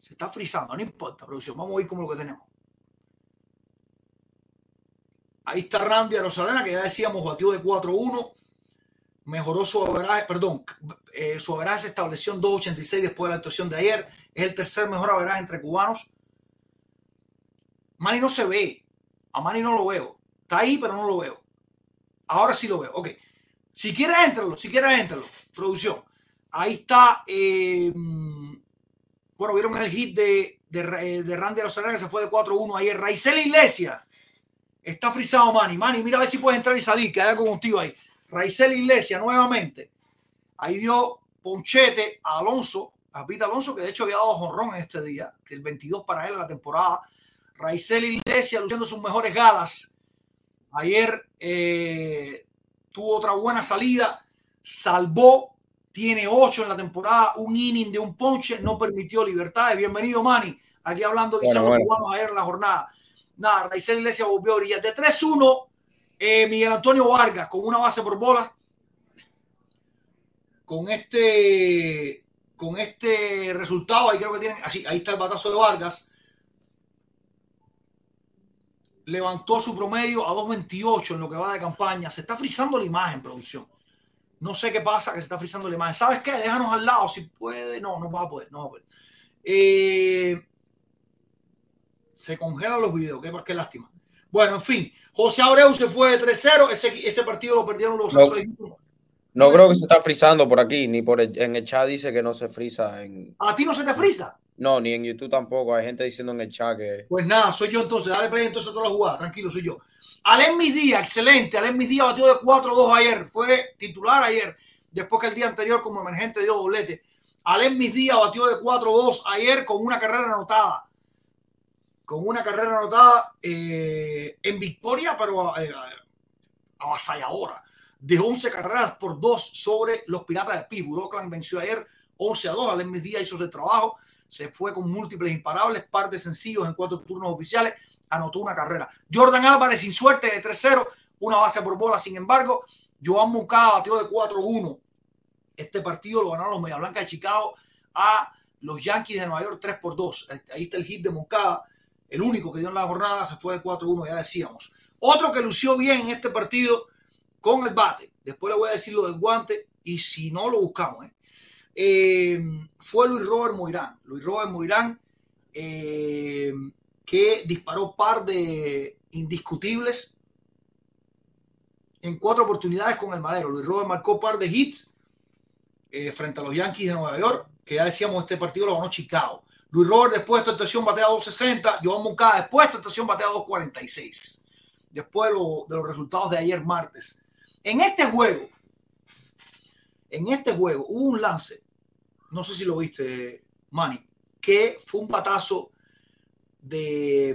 Se está frizando, no importa, producción. Vamos a ir como lo que tenemos. Ahí está Randy Arenas, que ya decíamos, batió de 4-1. Mejoró su averaje, perdón, eh, su averaje se estableció en 2.86 después de la actuación de ayer. Es el tercer mejor averaje entre cubanos. Manny no se ve. A Manny no lo veo. Está ahí, pero no lo veo. Ahora sí lo veo. Ok. Si quieres, éntralo. Si quieres, éntralo. Producción. Ahí está. Eh, bueno, vieron el hit de, de, de Randy Rosales que se fue de 4-1 ayer. Raizel Iglesia. Está frisado Manny. Manny, mira a ver si puedes entrar y salir. Que haya con tío ahí. Raizel Iglesia nuevamente. Ahí dio ponchete a Alonso. A Pita Alonso, que de hecho había dado jonrón en este día. El 22 para él la temporada. Raizel Iglesia luciendo sus mejores galas. Ayer eh, tuvo otra buena salida, salvó, tiene ocho en la temporada, un inning de un ponche, no permitió libertades. Bienvenido, Manny. Aquí hablando que bueno, bueno. cubanos ayer en la jornada. Nada, Raizel Iglesia volvió a brillar. De 3-1, eh, Miguel Antonio Vargas con una base por bola. Con este, con este resultado, ahí creo que tienen, así, ahí está el batazo de Vargas levantó su promedio a 2.28 en lo que va de campaña. Se está frizando la imagen, producción. No sé qué pasa, que se está frizando la imagen. ¿Sabes qué? Déjanos al lado si puede. No, no va a poder. No va a poder. Eh, se congelan los videos. Qué, qué lástima. Bueno, en fin. José Abreu se fue de 3-0. Ese, ese partido lo perdieron los no, otros. No creo que se está frizando por aquí, ni por el, en el chat dice que no se friza. En... ¿A ti no se te frisa? No, ni en YouTube tampoco. Hay gente diciendo en el chat que. Pues nada, soy yo entonces. Dale play entonces a toda la jugada. Tranquilo, soy yo. Alem Mis Díaz, excelente. Alem Mis Díaz batió de 4-2 ayer. Fue titular ayer. Después que el día anterior, como emergente, dio doblete. Alem Mis Díaz batió de 4-2 ayer con una carrera anotada. Con una carrera anotada eh, en victoria, pero eh, avasalladora. De 11 carreras por 2 sobre los Piratas de Pittsburgh. Oakland venció ayer 11 a 2. Alem Mis Díaz hizo ese trabajo se fue con múltiples imparables, par de sencillos en cuatro turnos oficiales, anotó una carrera. Jordan Álvarez sin suerte de 3-0, una base por bola, sin embargo, Joan Moncada batió de 4-1. Este partido lo ganaron los Media Blanca de Chicago a los Yankees de Nueva York 3 por 2. Ahí está el hit de Moncada, el único que dio en la jornada, se fue de 4-1, ya decíamos. Otro que lució bien en este partido con el bate, después le voy a decir lo del guante, y si no lo buscamos, ¿eh? Eh, fue Luis Robert Moirán. Luis Robert Moirán, eh, que disparó par de indiscutibles en cuatro oportunidades con el Madero. Luis Robert marcó par de hits eh, frente a los Yankees de Nueva York, que ya decíamos este partido lo ganó Chicago. Luis Robert después de esta estación batea 260, Joan Moncada después de esta estación batea 246. Después de, lo, de los resultados de ayer martes. En este juego, en este juego hubo un lance no sé si lo viste, Manny, que fue un patazo de,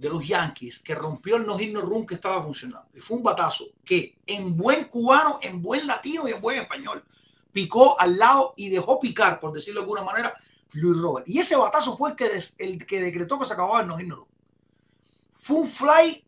los Yankees que rompió el no-hit run que estaba funcionando. Y fue un batazo que en buen cubano, en buen latino y en buen español picó al lado y dejó picar, por decirlo de alguna manera, Luis Robert. Y ese batazo fue el que, el que decretó que se acababa el no-hit run. Fue un fly,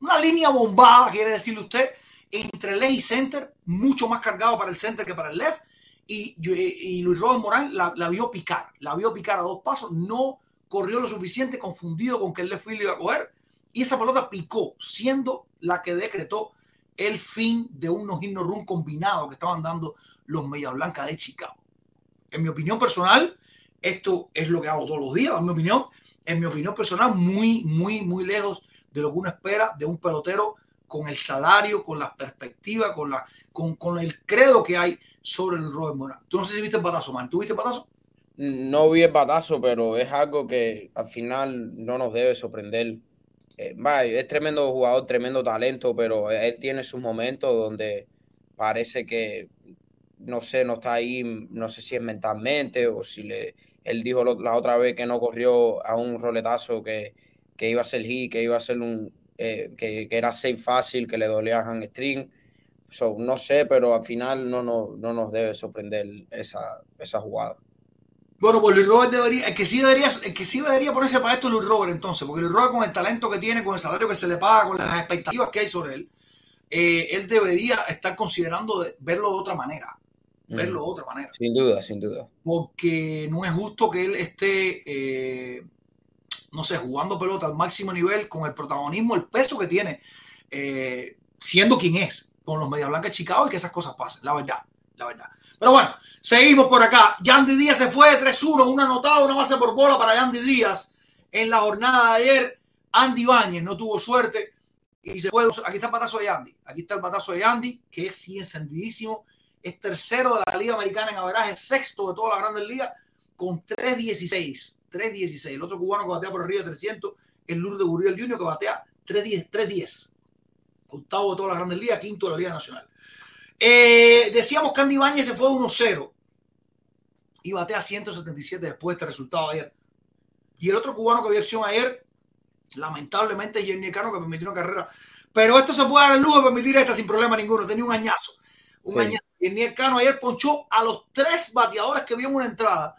una línea bombada, quiere decirle usted, entre left y center, mucho más cargado para el center que para el left. Y, yo- y Luis Robert Morán la, vio picar, la vio picar a dos pasos, no corrió lo suficiente, confundido con que el left field iba a coger, y esa pelota picó, siendo la que decretó el fin de un no-hit no run combinado que estaban dando los Medias Blancas de Chicago. En mi opinión personal, esto es lo que hago todos los días, en mi opinión, en mi opinión personal, muy, muy, muy lejos de lo que uno espera de un pelotero con el salario, con la perspectiva, con, la, con, con el credo que hay sobre el Robert Morán. Tú no sé si viste el batazo, man. ¿Tú viste el batazo? No vi el batazo, pero es algo que al final no nos debe sorprender. Eh, es tremendo jugador, tremendo talento, pero él tiene sus momentos donde parece que, no sé, no está ahí, no sé si es mentalmente o si le, él dijo la otra vez que no corrió a un roletazo que, que iba a ser hit, que iba a ser un, eh, que, que era safe fácil, que le dolía a string. So, no sé, pero al final no, no, no nos debe sorprender esa, esa jugada. Bueno, pues Luis Robert debería, el que sí debería, el que sí debería ponerse para esto es Luis Robert entonces, porque Luis Robert con el talento que tiene, con el salario que se le paga, con las expectativas que hay sobre él, eh, él debería estar considerando de verlo de otra manera, verlo de otra manera, Sin duda, sin duda. porque no es justo que él esté, eh, no sé, jugando pelota al máximo nivel, con el protagonismo, el peso que tiene, eh, siendo quien es, con los Media Blancas de Chicago y que esas cosas pasen, la verdad, la verdad. Pero bueno, seguimos por acá. Yandy Díaz se fue de 3-1, una anotada, una base por bola para Yandy Díaz en la jornada de ayer. Andy Báñez no tuvo suerte y se fue. Aquí está el batazo de Yandy. Aquí está el batazo de Yandy, que es sí encendidísimo. Es tercero de la Liga Americana en averaje, sexto de todas las grandes ligas, con 3-16. 3-16. El otro cubano que batea por arriba de 300 es Lourdes Gurriel Jr., que batea 3-10. 3-10. Octavo de todas las grandes ligas, quinto de la Liga Nacional. Eh, decíamos que Andy Bañez se fue 1-0 y batea 177 después de este resultado ayer. Y el otro cubano que vio acción ayer, lamentablemente, Jenny Cano, que permitió una carrera. Pero esto se puede dar el lujo de permitir esta sin problema ninguno. Tenía un añazo. Un Sí. añazo. Jenny Cano ayer ponchó a los tres bateadores que vio en una entrada.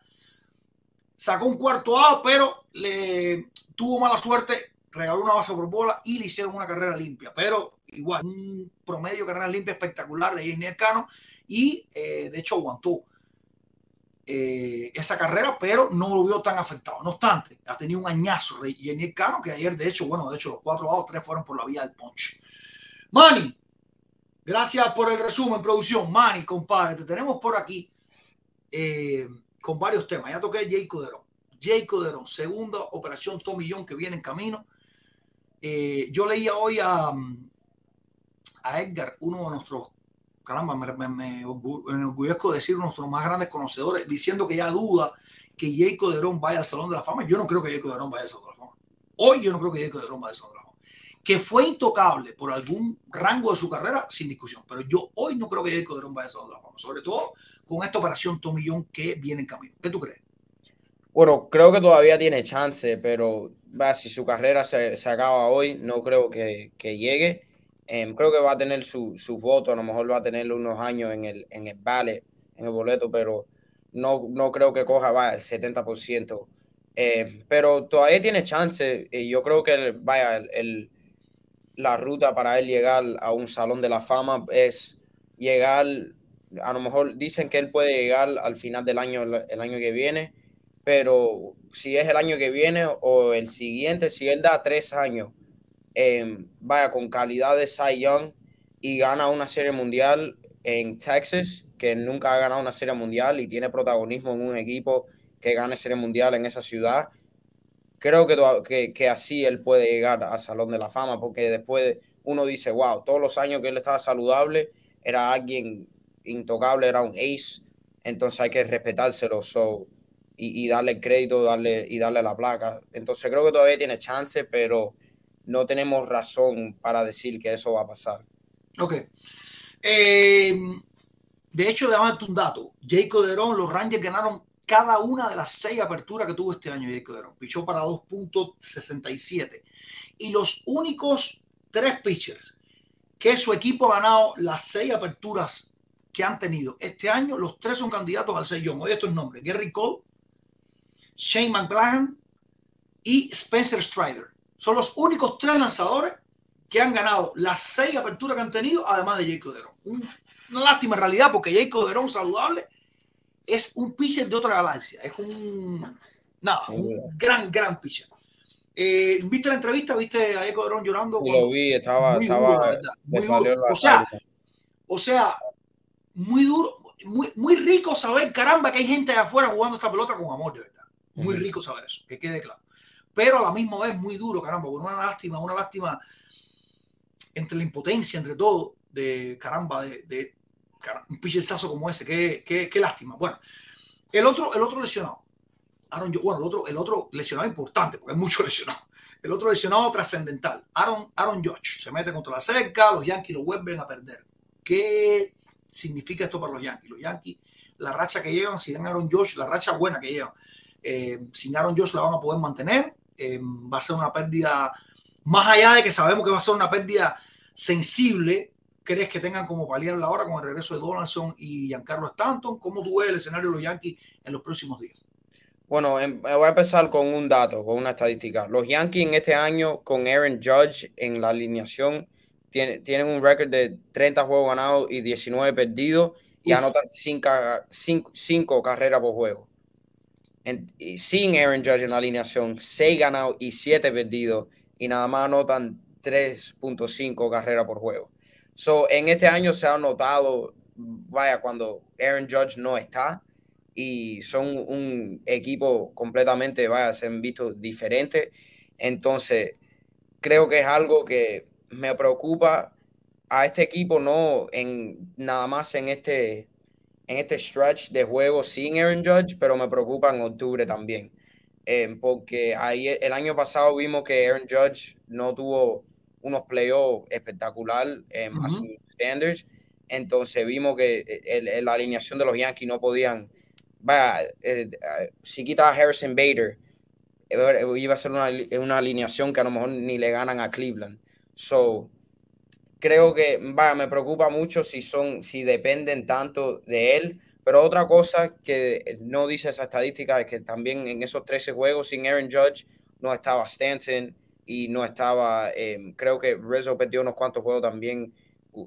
Sacó un cuarto out, pero le tuvo mala suerte. Regaló una base por bola y le hicieron una carrera limpia. Pero igual, un promedio de carrera limpia espectacular de Jenny Cano. Y eh, de hecho aguantó eh, esa carrera, pero no lo vio tan afectado. No obstante, ha tenido un añazo Jenny Cano, que ayer, de hecho, bueno, de hecho, los cuatro outs, tres fueron por la vía del punch. Manny, gracias por el resumen, producción. Manny, compadre, te tenemos por aquí eh, con varios temas. Ya toqué Jay Coderón. Jay Coderón, segunda operación Tommy John que viene en camino. Yo leía hoy a, a Edgar, uno de nuestros caramba, me, me, me enorgullezco de decir nuestros más grandes conocedores, diciendo que ya duda que Jay Coderón vaya al Salón de la Fama. Yo no creo que Jay Coderón vaya al Salón de la Fama. Hoy yo no creo que Jay Coderón vaya al Salón de la Fama. Que fue intocable por algún rango de su carrera, sin discusión. Pero yo hoy no creo que Jay Coderón vaya al Salón de la Fama. Sobre todo con esta operación Tomillón que viene en camino. ¿Qué tú crees? Bueno, creo que todavía tiene chance, pero va, si su carrera se, se acaba hoy, no creo que, que llegue. Eh, creo que va a tener su, su, voto, a lo mejor va a tener unos años en el, en el vale, en el boleto, pero no, no creo que coja el 70%. Eh, pero todavía tiene chance y yo creo que vaya, el, la ruta para él llegar a un salón de la fama es llegar, a lo mejor dicen que él puede llegar al final del año, el año que viene, pero si es el año que viene o el siguiente, si él da tres años eh, vaya con calidad de Cy Young y gana una serie mundial en Texas, que nunca ha ganado una serie mundial y tiene protagonismo en un equipo que gane serie mundial en esa ciudad, creo que, que, que así él puede llegar al Salón de la Fama, porque después uno dice, wow, todos los años que él estaba saludable, era alguien intocable, era un ace, entonces hay que respetárselo so, y, y darle el crédito darle, y darle la placa. Entonces creo que todavía tiene chance, pero no tenemos razón para decir que eso va a pasar. Ok. Eh, de hecho, darte un dato. Jay Coderón, los Rangers ganaron cada una de las seis aperturas que tuvo este año Jacob DeGrom. Pichó para 2.67. Y los únicos tres pitchers que su equipo ha ganado las seis aperturas que han tenido este año, los tres son candidatos al sellón. Oye estos nombres, Gary Cole, Shane McClanahan y Spencer Strider. Son los únicos tres lanzadores que han ganado las seis aperturas que han tenido, además de DeGrom. Un, una lástima en realidad, porque Jacob DeGrom saludable es un pitcher de otra galaxia. Es un, nada, un gran, gran pitcher. Eh, ¿Viste la entrevista? ¿Viste a Jacob DeGrom llorando? Cuando- lo vi, estaba, muy estaba, duro, verdad, muy duro. O sea. O sea, muy duro, muy, muy rico saber, caramba, que hay gente allá afuera jugando esta pelota con amor, de verdad. Muy rico saber eso, que quede claro. Pero a la misma vez muy duro, caramba, porque una lástima, una lástima entre la impotencia, entre todo, de caramba, de, de cara- un pichezazo como ese, qué, qué, qué lástima. Bueno, el otro, el otro lesionado, Aaron, Jo- bueno, el otro, el otro lesionado importante, porque hay muchos lesionados. El otro lesionado trascendental, Aaron, Aaron Judge, se mete contra la cerca, los Yankees lo vuelven a perder. ¿Qué significa esto para los Yankees? Los Yankees, la racha que llevan, sin Aaron Josh, la racha buena que llevan, eh, sin Aaron Josh la van a poder mantener. Eh, va a ser una pérdida, más allá de que sabemos que va a ser una pérdida sensible. ¿Crees que tengan como paliar la hora con el regreso de Donaldson y Giancarlo Stanton? ¿Cómo tú ves el escenario de los Yankees en los próximos días? Bueno, em- voy a empezar con un dato, con una estadística. Los Yankees en este año, con Aaron Judge en la alineación, tiene- tienen un récord de 30 juegos ganados y 19 perdidos y Uf. anotan 5 carreras por juego. En- y sin Aaron Judge en la alineación, 6 ganados y 7 perdidos y nada más anotan 3.5 carreras por juego. So, en este año se ha notado, vaya, cuando Aaron Judge no está, y son un equipo completamente, vaya, se han visto diferentes. Entonces, creo que es algo que me preocupa a este equipo, no en nada más en este, en este stretch de juego sin Aaron Judge, pero me preocupa en octubre también. Eh, porque ahí, el año pasado vimos que Aaron Judge no tuvo unos playoffs espectacular eh, a Ujú. sus standards. Entonces vimos que el- el- la alineación de los Yankees no podían vaya, eh, eh, si quitas a Harrison Bader, eh, iba a ser una, una alineación que a lo mejor ni le ganan a Cleveland. So, creo que vaya, me preocupa mucho si son, si dependen tanto de él. Pero otra cosa que no dice esa estadística es que también en esos 13 juegos sin Aaron Judge no estaba Stanton y no estaba, eh, creo que Rizzo perdió unos cuantos juegos también,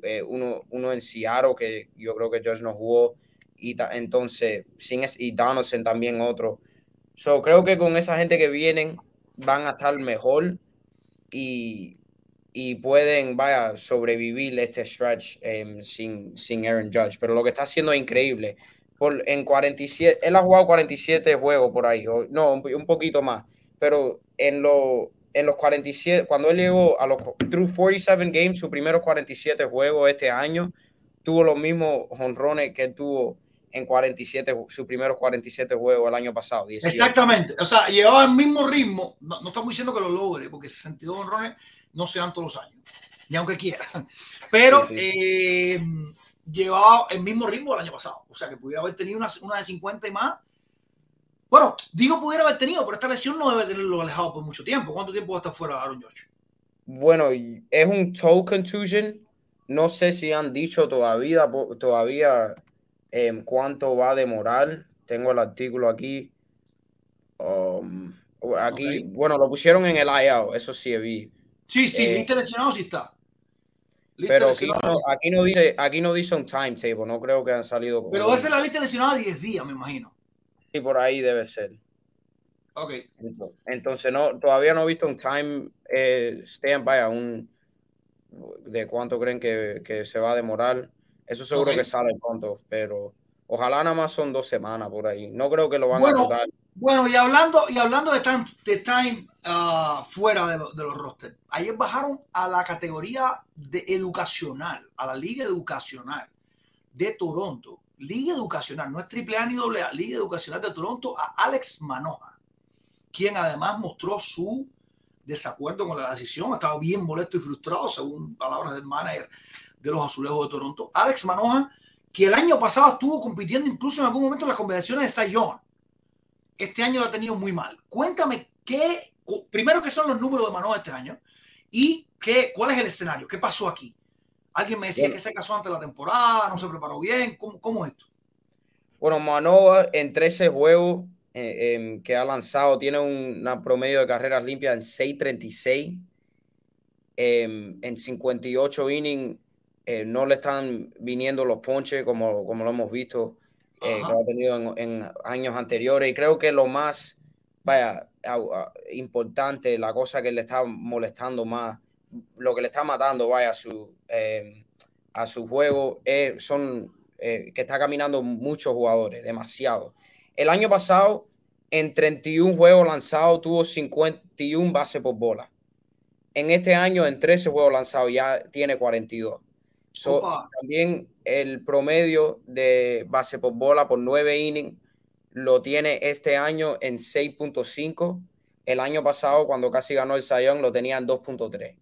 eh, uno, uno en Seattle que yo creo que Judge no jugó y ta- entonces sin y Donaldson también otro. So, creo que con esa gente que vienen van a estar mejor y, y pueden, vaya, sobrevivir este stretch em, sin, sin Aaron Judge. Pero lo que está haciendo es increíble. Por, en 47, él ha jugado 47 juegos por ahí, o- no, un, un poquito más. Pero en, lo, en los 47, cuando él llegó a los through 47 games, sus primeros 47 juegos este año, tuvo los mismos honrones que tuvo en 47, ju- sus primeros 47 juegos el año pasado. 18. Exactamente. O sea, llevaba el mismo ritmo. No, no estamos diciendo que lo logre, porque 62 honrones no se dan todos los años, ni aunque quiera. Pero Sí, sí. eh, llevaba el mismo ritmo del año pasado. O sea, que pudiera haber tenido una, una de 50 y más. Bueno, digo pudiera haber tenido, pero esta lesión no debe tenerlo alejado por mucho tiempo. ¿Cuánto tiempo va a estar fuera Aaron Judge? Bueno, es un toe contusion. No sé si han dicho todavía, todavía em, cuánto va a demorar. Tengo el artículo aquí. Um, aquí, bueno, lo pusieron en el IL, eso sí vi. Sí, sí, Eh, liste lesionado sí está. Pero aquí no, sí está. aquí no dice, aquí no dice un timetable, no creo que han salido con Pero un- esa es la lista lesionada de 10 días, me imagino. y por ahí debe ser. Ok. Entonces no, todavía no he visto un time eh, standby un de cuánto creen que, que se va a demorar. Eso seguro que sale pronto, pero ojalá nada más son dos semanas por ahí. No creo que lo van Bueno, a notar. Bueno, y hablando, y hablando de time, de time ah, fuera de, lo- de los rosters, ayer bajaron a la categoría de educacional, a la Liga Educacional de Toronto. Liga Educacional, no es AAA ni AA, Liga Educacional de Toronto, a Alex Manoja, quien además mostró su desacuerdo con la decisión, estaba bien molesto y frustrado, según palabras del manager de los Azulejos de Toronto. Alex Manoja, que el año pasado estuvo compitiendo incluso en algún momento en las conversaciones de Young este año lo ha tenido muy mal. Cuéntame qué, primero qué son los números de Manoa este año y qué, cuál es el escenario, qué pasó aquí. Alguien me decía que se casó antes de la temporada, no se preparó bien, ¿cómo, cómo es esto? Bueno, Manoa en 13 juegos eh, em, que ha lanzado tiene un una promedio de carreras limpias en 6.36. Em, en 58 innings eh, no le están viniendo los ponches como, como lo hemos visto eh, que ha tenido en, en años anteriores. Y creo que lo más vaya, au- a- importante, la cosa que le está molestando más, lo que le está matando vaya, a, su, em, a su juego, eh, son eh, que está caminando muchos jugadores, demasiado. El año pasado, en 31 juegos lanzados, tuvo 51 bases por bola. En este año, en 13 juegos lanzados, ya tiene 42. So, también el promedio de base por bola por 9 innings lo tiene este año en 6.5. El año pasado, cuando casi ganó el Sayón, lo tenía en 2.3.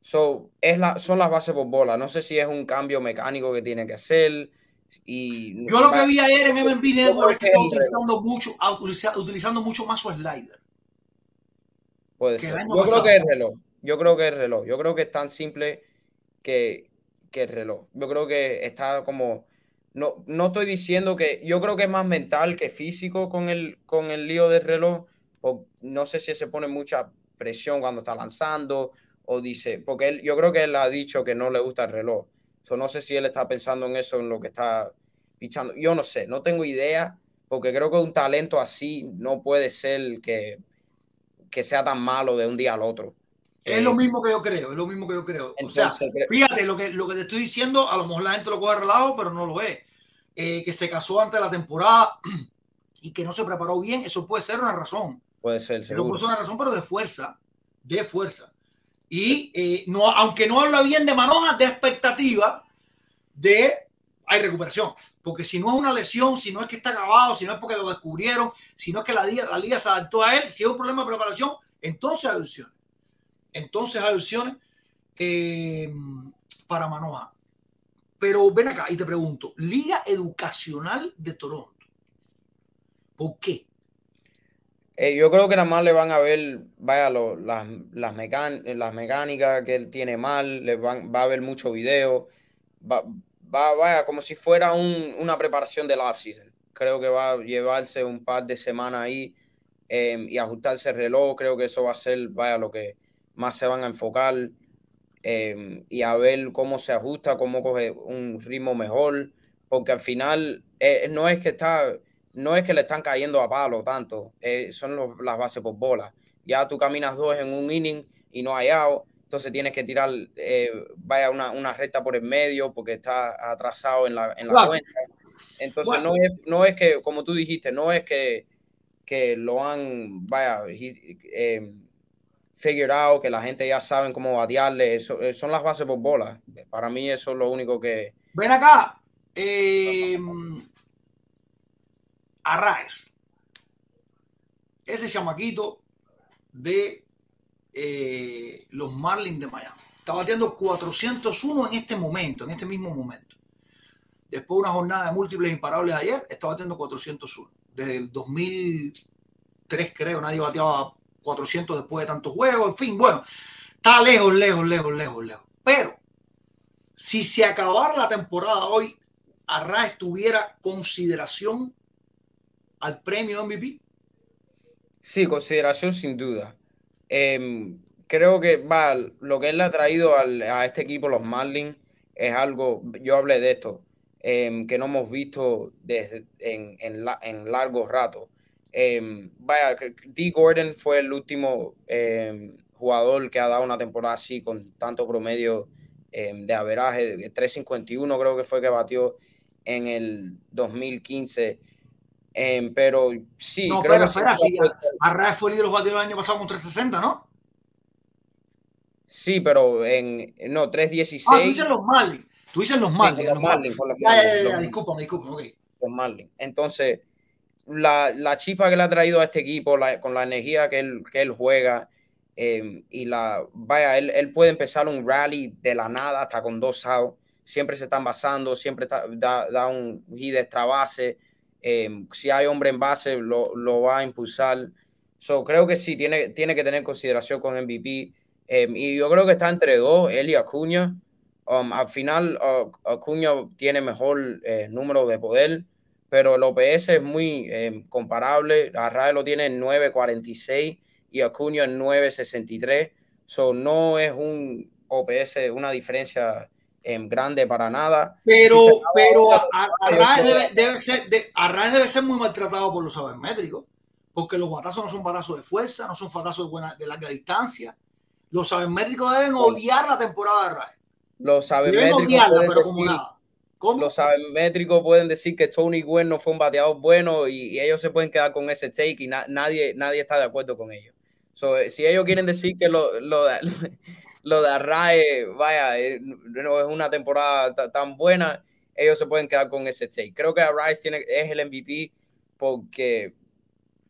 So, es la, son las bases por bola. No sé si es un cambio mecánico que tiene que hacer. Y, Yo lo que vi ayer en MLB Network es que está utilizando mucho, utiliza- utilizando mucho más su slider. Puede el ser. Yo creo que es reloj. Yo creo que es reloj. Yo creo que es tan simple que, que el reloj. Yo creo que está como. No, no estoy diciendo que. Yo creo que es más mental que físico con el, con el lío del reloj. O no sé si se pone mucha presión cuando está lanzando. O dice. Porque él, yo creo que él ha dicho que no le gusta el reloj. So, no sé si él está pensando en eso, en lo que está pichando. Yo no sé, no tengo idea. Porque creo que un talento así no puede ser que que sea tan malo de un día al otro. Es Eh, lo mismo que yo creo, es lo mismo que yo creo. o sea, fíjate, lo que, lo que te estoy diciendo, a lo mejor la gente lo coge relajo, pero no lo es. Eh, que se casó antes de la temporada y que no se preparó bien, eso puede ser una razón. puede ser, Pero puede seguro. ser una razón, pero de fuerza, de fuerza. Y eh, no, aunque no habla bien de Manoja, de expectativa de hay recuperación. Porque si no es una lesión, si no es que está acabado, si no es porque lo descubrieron, si no es que la liga, la liga se adaptó a él, si es un problema de preparación, entonces hay opciones. Entonces hay opciones eh, para Manoja. Pero ven acá y te pregunto, Liga Educacional de Toronto. ¿Por qué? Eh, yo creo que nada más le van a ver, vaya, lo- las, las, las mecánicas que él tiene mal, le van, va a ver mucho video, va, va, vaya, como si fuera un- una preparación del off-season. Creo que va a llevarse un par de semanas ahí eh, y ajustarse el reloj. Creo que eso va a ser, vaya, lo que más se van a enfocar eh, y a ver cómo se ajusta, cómo coge un ritmo mejor, porque al final eh, no es que está no es que le están cayendo a palo tanto, eh, son los- las bases por bola. Ya tú caminas dos en un inning y no hay out, entonces tienes que tirar, eh, vaya una, una recta por el medio porque está atrasado en la, en la cuenta. Entonces no, es, no es que, como tú dijiste, no es que, que lo han, vaya, eh, figured out, que la gente ya saben cómo batearle, eso, eh, son las bases por bola. Para mí eso es lo único que... Ven acá. Eh, Arraez. Ese chamaquito de eh, los Marlins de Miami. Está bateando 401 en este momento, en este mismo momento. Después de una jornada de múltiples imparables ayer, está bateando 401. Desde el 2003, creo, nadie bateaba 400 después de tantos juegos. En fin, bueno, está lejos, lejos, lejos, lejos, lejos. Pero si se acabara la temporada hoy, Arraez tuviera consideración al premio MVP. Sí, consideración sin duda. Em, creo que va, lo que él ha traído al- a este equipo, los Marlins, es algo, yo hablé de esto, em, que no hemos visto desde en, en, en largo rato. Em, vaya, D. Gordon fue el último em, jugador que ha dado una temporada así con tanto promedio em, de averaje, de 351 creo que fue que batió en el 2015. Em, pero sí, No, creo que espera, fue- sí, Arraez fue líder de los bateadores el año pasado con 360, ¿no? Sí, pero en no, 3.16. Ah, tú dices los Marlins. Tú dices los Marlins. los los Marlins, ya, Marlins, ya, los- discúlpame, discúlpame, ok. los Marlins. Entonces, la, la chispa que le ha traído a este equipo, con la energía que él, que él juega, eh, y la, vaya, él, él puede empezar un rally de la nada hasta con dos outs. Siempre se están basando, siempre está- da, da un hit extra base. em, si hay hombre en base, lo, lo va a impulsar. So, creo que sí, tiene, tiene que tener consideración con MVP. em, y yo creo que está entre dos, él y Acuña. Um, al final, uh, Acuña tiene mejor eh, número de poder, pero el OPS es muy em, comparable. Arrae lo tiene en 9.46 y Acuña en 9.63. So, no es un OPS, una diferencia em, grande para nada. Pero, Si pero a- a- Arraez debe, debe ser, de- debe ser muy maltratado por los sabermétricos, porque los batazos no son batazos de fuerza, no son batazos de, buena, de larga distancia. Los sabermétricos deben odiar la temporada de Arraez. Los Deben sabermétricos odiarla, pueden pero como nada. ¿Cómo? los sabermétricos pueden decir que Tony Gwynn no fue un bateador bueno y, ellos se pueden quedar con ese take y na- nadie, nadie está de acuerdo con ellos. So, eh, si ellos quieren decir que lo, lo, de, lo de Arrae, vaya, eh, no es una temporada ta- tan buena, ellos se pueden quedar con ese take. Creo que Arrae tiene, es el MVP porque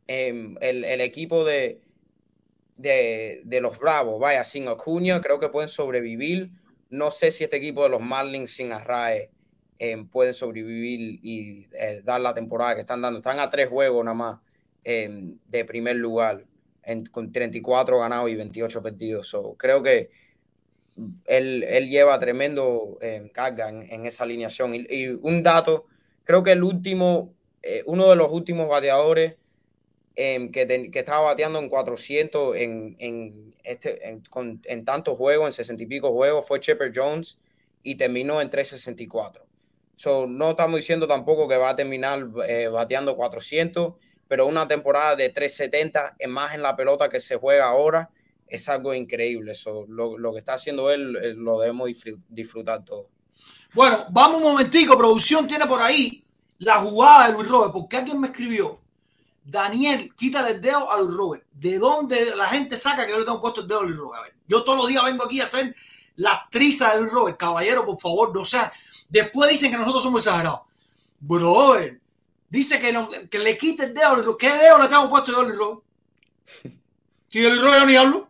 em, el, el equipo de, de, de los Bravos, vaya, sin Acuña, creo que pueden sobrevivir. No sé si este equipo de los Marlins sin Arrae eh, pueden sobrevivir y eh, dar la temporada que están dando. Están a tres juegos nada más eh, de primer lugar, en- con 34 ganados y 28 perdidos. So, creo que él, él lleva tremendo eh, carga en, esa alineación. Y, un dato, creo que el último, eh, uno de los últimos bateadores em, que, que estaba bateando en 400 en, en, este, en tantos juegos, en 60 y pico juegos, fue Chipper Jones y terminó en 364. So, no estamos diciendo tampoco que va a terminar eh, bateando 400, pero una temporada de 370 es más en la pelota que se juega ahora es algo increíble. So, lo, lo que está haciendo él eh, lo debemos disfr- disfrutar todo. Bueno, vamos un momentico. Producción tiene por ahí la jugada de Luis Robert, porque alguien me escribió. Daniel, quita el dedo a Luis Robert. ¿De dónde la gente saca que yo le tengo puesto el dedo a Luis Robert? Yo todos los días vengo aquí a hacer las trizas de Luis Robert. Caballero, por favor, no sea. Después dicen que nosotros somos exagerados. Brother, dice que, no- que le quite el dedo a Robert. ¿Qué dedo le tengo puesto yo a Robert? Si Luis Robert yo ni hablo.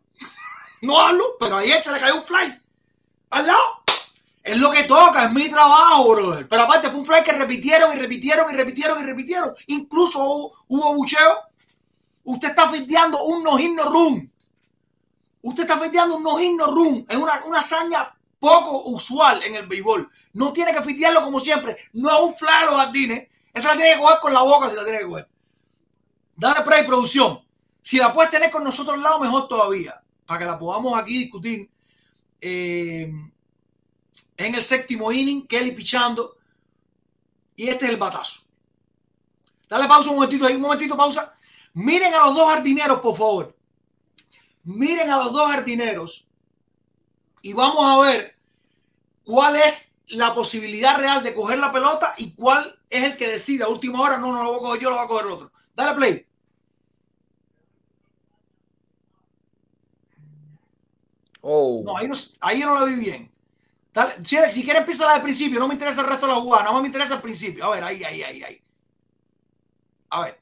No hablo, pero ayer se le cayó un fly. Al lado. Es lo que toca, es mi trabajo, brother. Pero aparte fue un fly que repitieron y repitieron y repitieron y repitieron. Incluso hubo, hubo bucheo. Usted está fiteando un no hit no run. Usted está fiteando un no hit no run. Es una, una hazaña poco usual en el béisbol. No tiene que fitearlo como siempre. No es un fly a los jardines. Esa la tiene que coger con la boca si la tiene que coger. Dale play, producción. Si la puedes tener con nosotros al lado, mejor todavía. Para que la podamos aquí discutir. Eh, en el séptimo inning, Kelly pichando. Y este es el batazo. Dale pausa un momentito ahí, un momentito, pausa. Miren a los dos jardineros, por favor. Miren a los dos jardineros. Y vamos a ver cuál es la posibilidad real de coger la pelota y cuál es el que decide a última hora. No, no lo voy a coger yo, lo va a coger el otro. Dale play. Oh, No, ahí no, ahí no la vi bien. Dale, si, si quieres, empieza la del principio. No me interesa el resto de la jugada. Nada más me interesa el principio. A ver, ahí, ahí, ahí, ahí. A ver.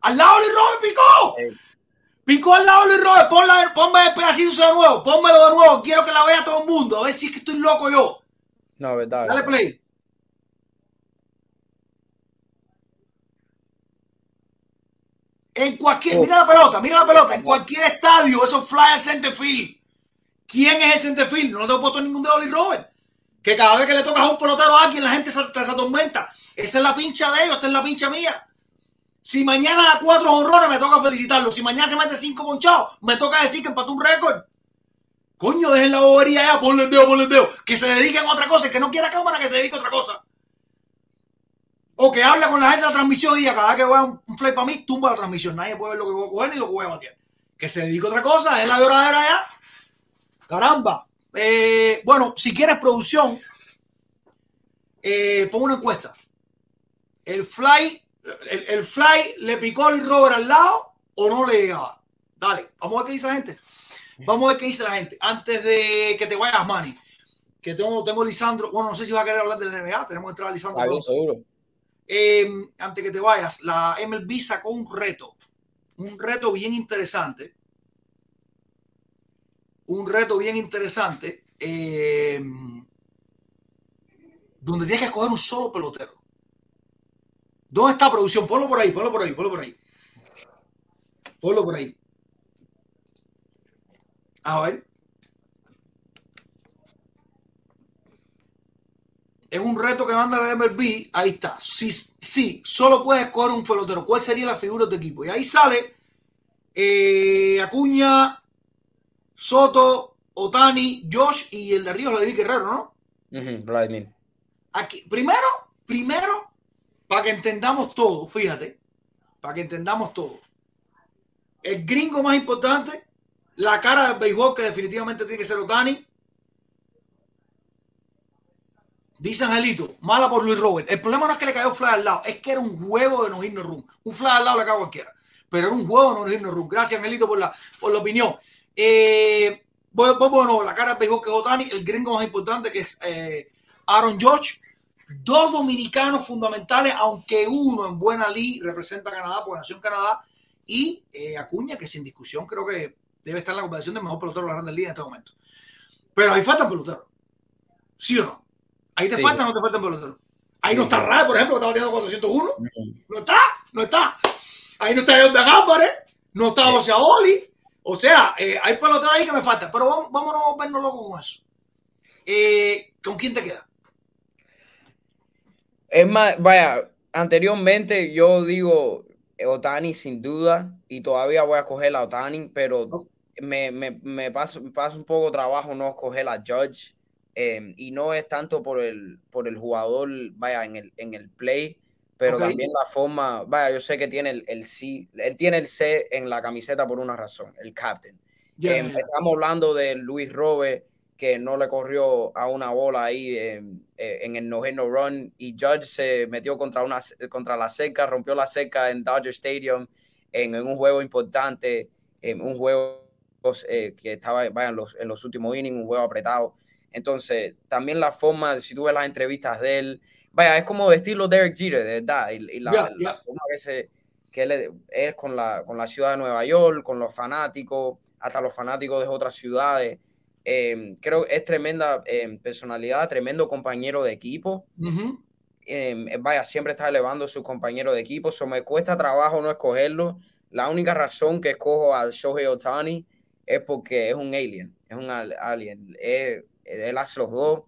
Al lado de Robert picó. Picó al lado de Luis Robert. Ponla, ponme el pedacito de nuevo. Pónmelo de nuevo. Quiero que la vea todo el mundo. A ver si es que estoy loco yo. no, verdad. Dale play. En cualquier, Oh. mira la pelota, mira la pelota. En cualquier estadio, esos flyers center field. ¿Quién es el center field? No le tengo puesto ningún dedo Lee Robert. Que cada vez que le tocas a un pelotero a alguien, la gente se, se atormenta. Esa es la pincha de ellos, esta es la pincha mía. Si mañana a cuatro honrones, me toca felicitarlo. Si mañana se mete cinco ponchados, me toca decir que empató un récord. Coño, dejen la bobería ya, ponle el dedo, ponle el dedo. Que se dediquen a otra cosa, el que no quiera cámara, que se dedique a otra cosa. O que hable con la gente de la transmisión y diga, cada vez que vea un, un fly para mí, tumba la transmisión. Nadie puede ver lo que voy a coger ni lo que voy a batear. Que se dedique a otra cosa, es la de horadera ya. Caramba. Eh, bueno, si quieres producción, eh, pon una encuesta. El fly, el, el fly le picó al Robert al lado o no le llegaba. Dale, vamos a ver qué dice la gente. Vamos a ver qué dice la gente. Antes de que te vayas, Manny, que tengo, tengo Lisandro. Bueno, no sé si vas a querer hablar del NBA. Tenemos que entrar a Lisandro. Está bien, pronto. seguro. Eh, antes que te vayas, la MLB sacó un reto, un reto bien interesante, un reto bien interesante, eh, donde tienes que escoger un solo pelotero. ¿Dónde está producción? Ponlo por ahí, ponlo por ahí, ponlo por ahí. Ponlo por ahí. A ver. Es un reto que manda la MLB. Ahí está. Sí, sí, solo puedes escoger un pelotero. ¿Cuál sería la figura de tu equipo? Y ahí sale eh, Acuña, Soto, Otani, Josh y el de arriba, Vladimir Guerrero, ¿no? Ujú, Vladimir. Aquí, primero, primero, para que entendamos todo, fíjate, para que entendamos todo. El gringo más importante, la cara del béisbol, que definitivamente tiene que ser Otani. Dice Angelito, mala por Luis Robert. El problema no es que le cayó fly al lado, es que era un juego de no irnos room. Un fly al lado le cae a cualquiera. Pero era un juego de no irnos room. Gracias, Angelito, por la, por la opinión. Eh, bueno, la cara del béisbol que es Otani, el gringo más importante que es eh, Aaron George. Dos dominicanos fundamentales, aunque uno en buena ley representa a Canadá, por nació en Canadá, y eh, Acuña, que sin discusión creo que debe estar en la competición de mejor pelotero de la Grande Liga en este momento. Pero ahí faltan peloteros. ¿Sí o no? Ahí te Sí. faltan o no te faltan peloteros. Ahí Sí, no está. Ray, por ejemplo, que está bateando 401. Ujú. No está, no está. Ahí no está Jordan Álvarez, no está. José Oli. O sea, eh, hay peloteros ahí que me faltan. Pero vamos, vámonos a vernos locos con eso. Eh, ¿Con quién te queda? Es más, vaya, anteriormente yo digo eh, Otani sin duda y todavía voy a coger a Otani, pero me, me, me pasa, un poco trabajo no escoger a Judge eh, y no es tanto por el, por el jugador, vaya, en el, en el play, pero también la forma, vaya, yo sé que tiene el, el C, él tiene el C en la camiseta por una razón, el captain. Eh, ya. estamos hablando de Luis Robert, que no le corrió a una bola ahí eh, eh, en el no run y Judge se metió contra, una, contra la cerca, rompió la cerca en Dodger Stadium en, en un juego importante, en un juego eh, que estaba vaya, en, los, en los últimos innings, un juego apretado. Entonces, también la forma, si tú ves las entrevistas de él, vaya, es como de estilo Derek Jeter, de verdad, y, y la, forma que, se, que él es con la, con la ciudad de Nueva York, con los fanáticos, hasta los fanáticos de otras ciudades. Eh, creo que es tremenda eh, personalidad, tremendo compañero de equipo. Ujú. Eh, vaya, siempre está elevando a sus compañeros de equipo. So me cuesta trabajo no escogerlo. La única razón que escojo a Shohei Otani es porque es un alien, es un al- alien. Eh, él hace los dos.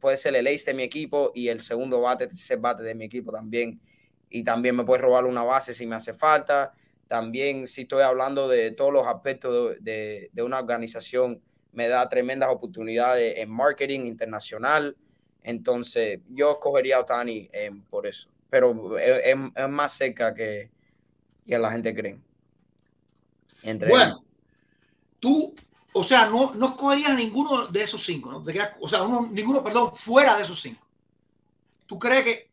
Puede ser el ace de mi equipo y el segundo bate, tercer bate de mi equipo también. Y también me puede robar una base si me hace falta. También si estoy hablando de todos los aspectos de, de- de una organización, me da tremendas oportunidades en marketing internacional. Entonces, yo escogería a Otani eh, por eso. Pero es, es- es más cerca que, que la gente cree. Entre Bueno, tú, o sea, no, no escogerías a ninguno de esos cinco, ¿no? Te quedas- o sea, uno- ninguno, perdón, fuera de esos cinco. ¿Tú crees que.?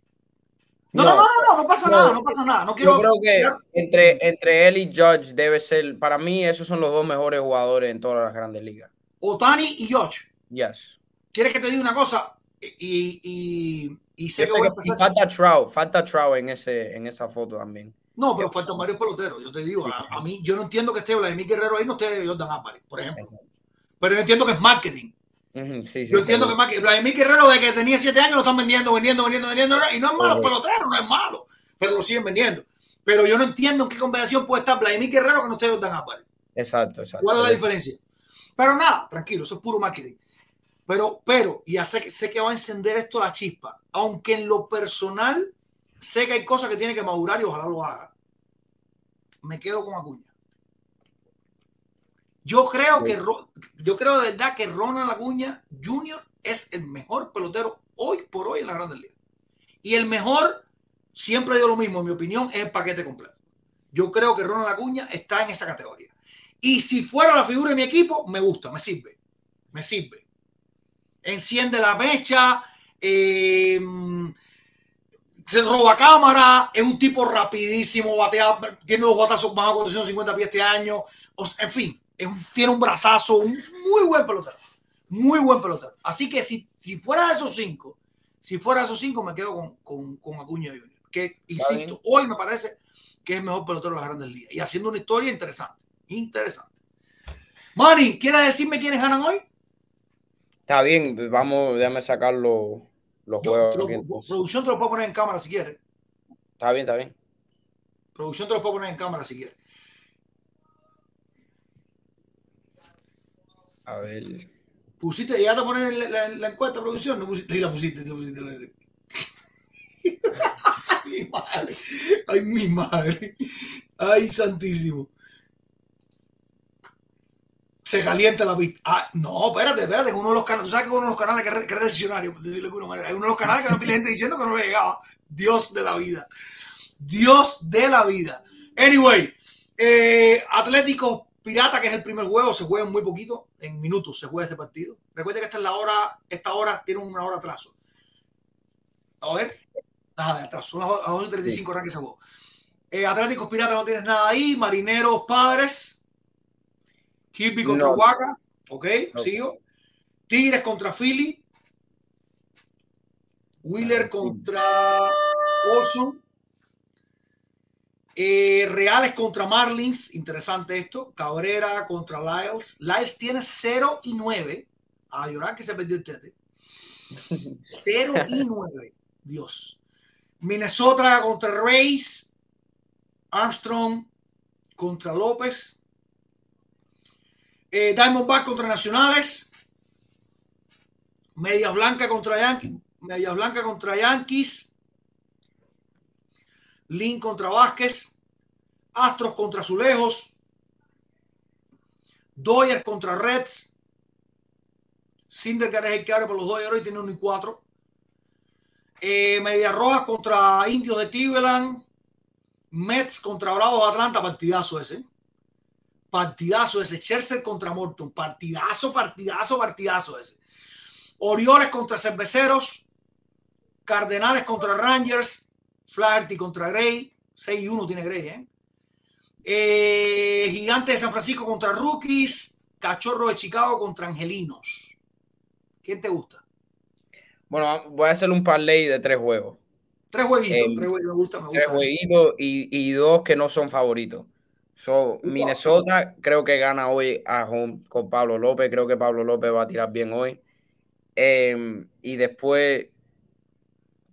No, no, No. no, no, pasa nada, no pasa nada. No quiero. Yo creo que entre, entre él y Judge debe ser, para mí, esos son los dos mejores jugadores en todas las grandes ligas. Otani y Josh. Yes. ¿Quieres que te diga una cosa? Y, y, y sé que sé a falta Trout, falta Trout en, ese, en esa foto también. No, pero faltan varios peloteros. Yo te digo, Sí, a, sí. a mí, yo no entiendo que esté Vladimir Guerrero ahí, no esté Jordan Álvarez, por ejemplo. Exacto. Pero yo entiendo que es marketing. Sí, sí, Yo entiendo que marketing. Vladimir Guerrero, de que tenía siete años, lo están vendiendo, vendiendo, vendiendo, vendiendo. Y no es malo, pelotero, no es malo. Pero lo siguen vendiendo. Pero yo no entiendo en qué conversación puede estar Vladimir Guerrero que no esté Jordan Álvarez. Exacto, exacto. ¿Cuál es la diferencia? Pero nada, tranquilo, eso es puro marketing. Pero, pero, y ya sé, que- sé que va a encender esto la chispa. Aunque en lo personal sé que hay cosas que tiene que madurar y ojalá lo haga. Me quedo con Acuña. Yo creo que yo creo de verdad que Ronald Acuña Jr. es el mejor pelotero hoy por hoy en la Grandes Ligas. Y el mejor, siempre digo lo mismo, en mi opinión, es el paquete completo. Yo creo que Ronald Acuña está en esa categoría. Y si fuera la figura de mi equipo, me gusta, me sirve. Me sirve. Enciende la mecha, eh, se roba cámara, es un tipo rapidísimo, batea, tiene dos batazos más de 450 pies este año. O sea, en fin, es un- tiene un brazazo, un muy buen pelotero. Muy buen pelotero. Así que si, si fuera de esos cinco, si fuera de esos cinco, me quedo con, con, con Acuña Junior. Que, insisto, hoy me parece que es el mejor pelotero de las grandes ligas. Y haciendo una historia interesante. Interesante. Manny, ¿quieres decirme quiénes ganan hoy? Está bien, vamos, déjame sacar los, los Yo- juegos. te lo- aquí, entonces. producción te lo puedo poner en cámara si quieres. Está bien, está bien. Producción te lo puedo poner en cámara si quieres. A ver. Pusiste, ya te poner la, la, la encuesta producción, no pusiste, sí la pusiste, la pusiste. la- mi madre, ay mi madre, ay santísimo. Se calienta la pista. Ah, no, espérate, espérate, uno de los canales, tú sabes que uno de los canales que es que es de alguna manera, hay uno de los canales que no tiene gente diciendo que no le llegaba. Dios de la vida. Dios de la vida. Anyway, eh, Atlético Pirata, que es el primer juego, se juega muy poquito, en minutos se juega este partido. Recuerde que esta es la hora, esta hora tiene una hora atraso. A ver, nada de atraso, son las las 2 y 35 horas que se jugó. Atléticos Pirata no tienes nada ahí, Marineros Padres, Kirby contra No. Ok, No. sigo. Tigres contra Philly, Wheeler Ah, contra Olson. Eh, Reales contra Marlins, interesante esto. Cabrera contra Lyles. Lyles tiene 0 y 9. A llorar que se perdió el tete. 0 y 9. Dios. Minnesota contra Rays. Armstrong contra López. Eh, Diamondback contra Nacionales. Media Blanca contra Yankees. Media Blanca contra Yankees. Lin contra Vázquez. Astros contra Azulejos. Doyers contra Reds. Syndergaard es el que abre por los Dodgers hoy, tiene 1 y 4. Eh, Rojas contra Indios de Cleveland. Mets contra Bravos de Atlanta, partidazo ese. Partidazo ese. Scherzer contra Morton. Partidazo, partidazo, partidazo ese. Orioles contra Cerveceros. Cardenales contra Rangers. Flaherty contra Gray. 6 y 1 tiene Gray, ¿eh? Eh, Gigante de San Francisco contra Rookies. Cachorro de Chicago contra Angelinos. ¿Quién te gusta? Bueno, voy a hacer un parlay de tres juegos. Tres jueguitos. Eh, tres jueguitos. Me gusta, me Tres gusta. jueguitos y, y dos que no son favoritos. So, Minnesota creo que gana hoy a home con Pablo López. Creo que Pablo López va a tirar bien hoy. Em, y después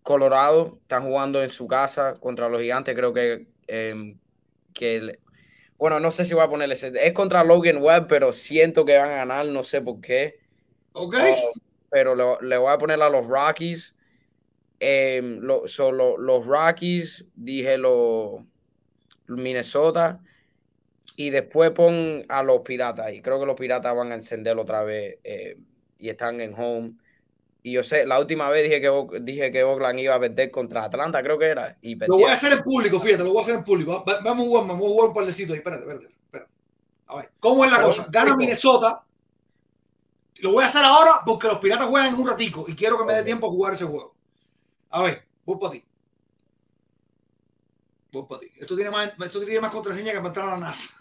Colorado están jugando en su casa contra los gigantes. Creo que, em, que el- bueno, no sé si voy a ponerle ese. Es contra Logan Webb, pero siento que van a ganar, no sé por qué. Ok. Oh, pero le, le voy a poner a los Rockies. Em, lo- so, lo- los Rockies, dije los Minnesota. Y después pon a los Piratas ahí. Creo que los Piratas van a encender otra vez eh, y están en home. Y yo sé, la última vez dije que, dije que Oakland iba a perder contra Atlanta, creo que era. Y Lo voy a hacer en público, fíjate, lo voy a hacer en público. Va- Vamos a jugar, vamos a jugar un parlecito ahí. Espérate, espérate, espérate. A ver, ¿cómo es la Pero cosa? Gana. Minnesota. Lo voy a hacer ahora porque los piratas juegan en un ratico y quiero que me dé tiempo a jugar ese juego. A ver, voy para ti. Voy para ti. Esto tiene más, esto tiene más contraseña que para entrar a la NASA.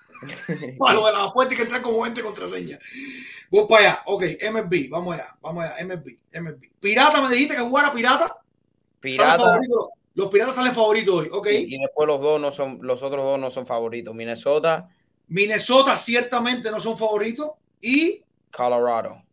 Para lo de las apuestas hay que entrar como 20 contraseñas. Voy para allá. Ok, MLB. Vamos allá. Vamos allá. MLB. MLB. Pirata, me dijiste que jugara pirata. Pirata. Los piratas salen favoritos hoy. Ok. Y, y después los dos no son, los otros dos no son favoritos. Minnesota, Minnesota ciertamente no son favoritos. Y Colorado.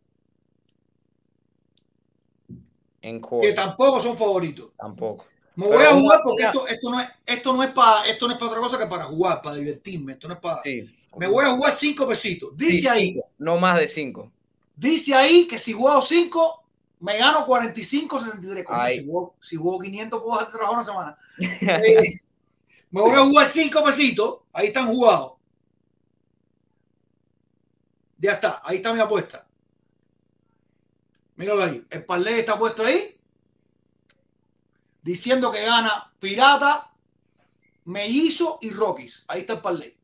En que tampoco son favoritos. tampoco. Me Pero voy a jugar porque esto, esto no es, esto no es para, esto no es para otra cosa que para jugar, para divertirme. Esto no es para. Sí. Me voy a jugar cinco pesitos. Sí, Dice ahí, No más de cinco. dice ahí que si juego cinco, me gano 45, 73. Coño, Ay. si, juego, si juego 500, puedo hacer trabajo una semana. Eh, me voy a jugar cinco pesitos. Ahí están jugados. Ya está. Ahí está mi apuesta. Míralo ahí. El parlay está puesto ahí. Diciendo que gana Pirata, Mellizo y Rockies. Ahí está el parlay.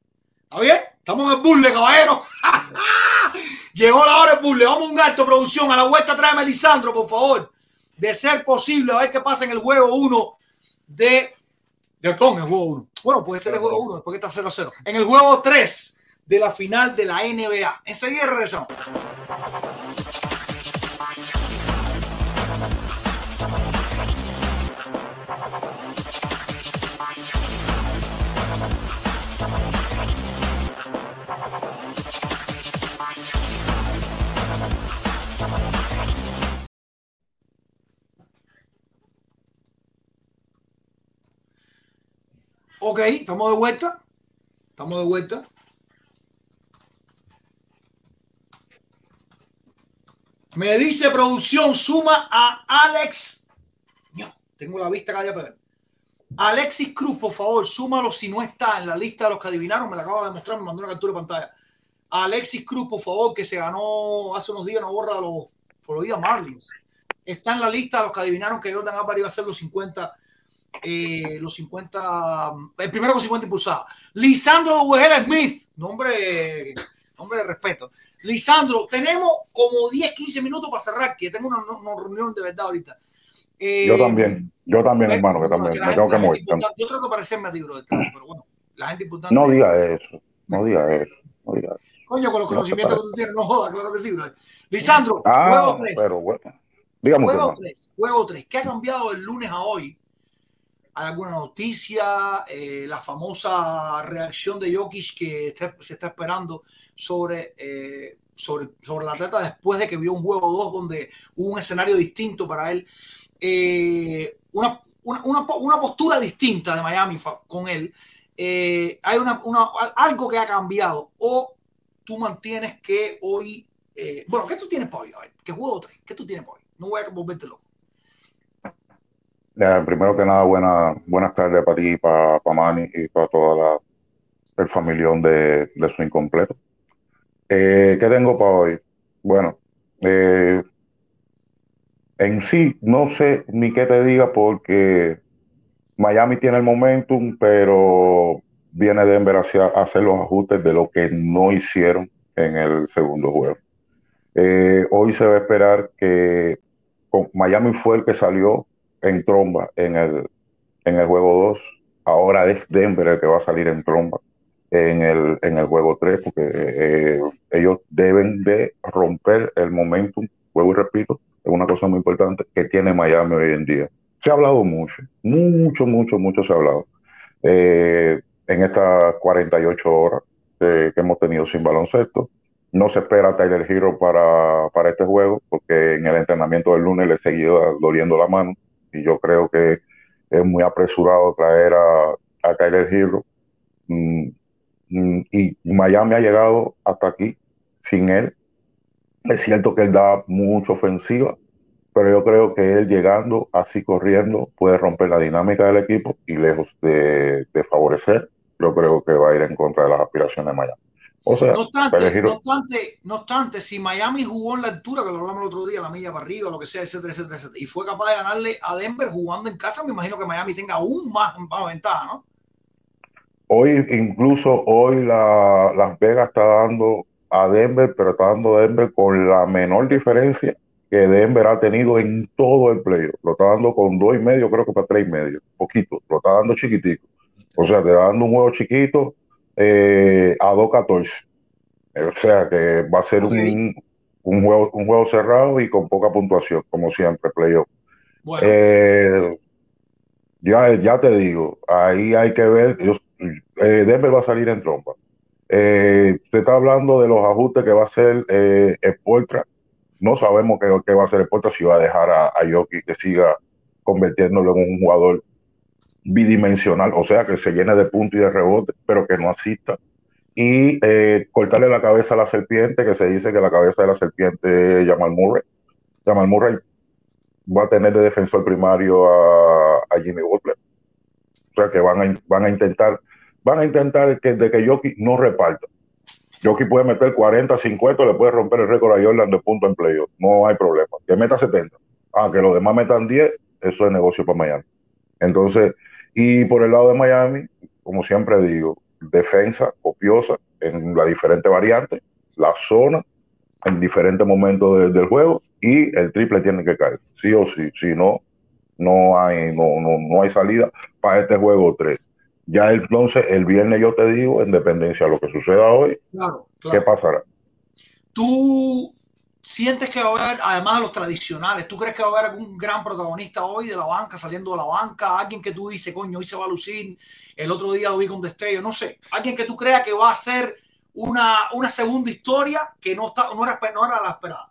¿Está bien? Estamos en el burle, caballero. Llegó la hora del burle. Vamos a un alto producción. A la vuelta tráeme a Lisandro, por favor. De ser posible, a ver qué pasa en el juego 1 de. De el juego 1. Bueno, puede ser el juego 1, después que está 0-0. En el juego 3 de la final de la NBA. Enseguida regresamos. Ok, estamos de vuelta. Estamos de vuelta. Me dice producción, suma a Alex. No, tengo la vista calla pero Alexis Cruz, por favor, súmalo si no está en la lista de los que adivinaron. Me la acabo de demostrar, me mandó una captura de pantalla. Alexis Cruz, por favor, que se ganó hace unos días una borra a los Florida Marlins. Está en la lista de los que adivinaron que Jordan Álvarez iba a ser los 50 eh, los 50, el primero con 50 impulsadas. Lisandro Ugela Smith, nombre, nombre de respeto. Lisandro, tenemos como 10, 15 minutos para cerrar, que tengo una, una reunión de verdad ahorita. Eh, yo también, yo también, hermano, que también me tengo que mover. Yo trato de parecerme a ti, bro, pero bueno, la gente importante. No diga eso, no diga eso, no diga eso. Coño, con los conocimientos que tú tienes, no jodas, claro que sí, bro. Lisandro, ah, juego 3. Pero bueno, dígame juego 3, juego 3. ¿Qué ha cambiado el lunes a hoy? ¿Hay alguna noticia? Eh, la famosa reacción de Jokic que se está esperando sobre, eh, sobre, sobre la atleta después de que vio un juego 2 donde hubo un escenario distinto para él. Eh, una, una, una, postura distinta de Miami con él. Hay algo que ha cambiado o tú mantienes que hoy... Bueno, ¿qué tú tienes para hoy? A ver, ¿qué juego 3? ¿Qué tú tienes para hoy? No voy a volverte primero que nada, buena, buenas tardes para ti, para, para Manny y para toda la, el familión de, de su incompleto. Eh, ¿Qué tengo para hoy? Bueno, eh, en sí, no sé ni qué te diga porque Miami tiene el momentum, pero viene Denver hacia, a hacer los ajustes de lo que no hicieron en el segundo juego. Eh, hoy se va a esperar que Miami fue el que salió en tromba en el, en el juego 2. Ahora es Denver el que va a salir en tromba en el, en el juego 3, porque eh, ellos deben de romper el momentum, juego y repito, es una cosa muy importante que tiene Miami hoy en día. Se ha hablado mucho, mucho, mucho, mucho se ha hablado eh, en estas 48 horas que hemos tenido sin baloncesto. No se espera Tyler Hero para, para este juego, porque en el entrenamiento del lunes le seguía doliendo la mano y yo creo que es muy apresurado traer a, a Tyler. Mm, mm, y Miami ha llegado hasta aquí sin él. Es cierto que él da mucha ofensiva, pero yo creo que él llegando así corriendo puede romper la dinámica del equipo y lejos de favorecer, yo creo que va a ir en contra de las aspiraciones de Miami no, obstante, no, obstante, no obstante, si Miami jugó en la altura, que lo hablamos el otro día, la milla para arriba, lo que sea, etcétera, etcétera, etcétera, y fue capaz de ganarle a Denver jugando en casa, me imagino que Miami tenga aún más, ventaja, ¿no? Hoy, incluso hoy la, Las Vegas está dando a Denver, pero está dando a Denver con la menor diferencia que Denver ha tenido en todo el playoff. Lo está dando con dos y medio, creo que para tres y medio, poquito, lo está dando chiquitico. O sea, te está dando un juego chiquito eh, a 2-14. O sea que va a ser un, un, juego, un juego cerrado y con poca puntuación, como siempre, playoff. Eh, ya, ya te digo, ahí hay que ver. eh, Denver va a salir en trompa. Eh, se está hablando de los ajustes que va a hacer eh, No sabemos qué, qué, va a hacer Sportra, si va a dejar a, a Yoki que siga convirtiéndolo en un jugador bidimensional, o sea, que se llene de puntos y de rebote, pero que no asista. Y eh, cortarle la cabeza a la serpiente, que se dice que la cabeza de la serpiente Jamal Murray. Jamal Murray va a tener de defensor primario a, Jimmy Butler. O sea que van a, van a intentar, van a intentar que, de que Jockey no reparta. Jockey puede meter 40, 50, le puede romper el récord a Jordan de punto en playoff. No hay problema. Que meta 70. Ah, que los demás metan 10, eso es negocio para Miami. Entonces, y por el lado de Miami, como siempre digo, defensa copiosa en las diferentes variantes, la zona en diferentes momentos del juego y el triple tiene que caer, sí o sí, si no, no hay, no, no, no hay salida para este juego 3. Ya entonces el viernes yo te digo, en dependencia de lo que suceda hoy, ¿qué pasará? Tú ¿Sientes que va a haber, además de los tradicionales, tú crees que va a haber algún gran protagonista hoy de la banca, saliendo de la banca? Alguien que tú dices, coño, hoy se va a lucir, el otro día lo vi con destello, no sé. Alguien que tú creas que va a ser una, una segunda historia que no, está, no, era, no era la esperada.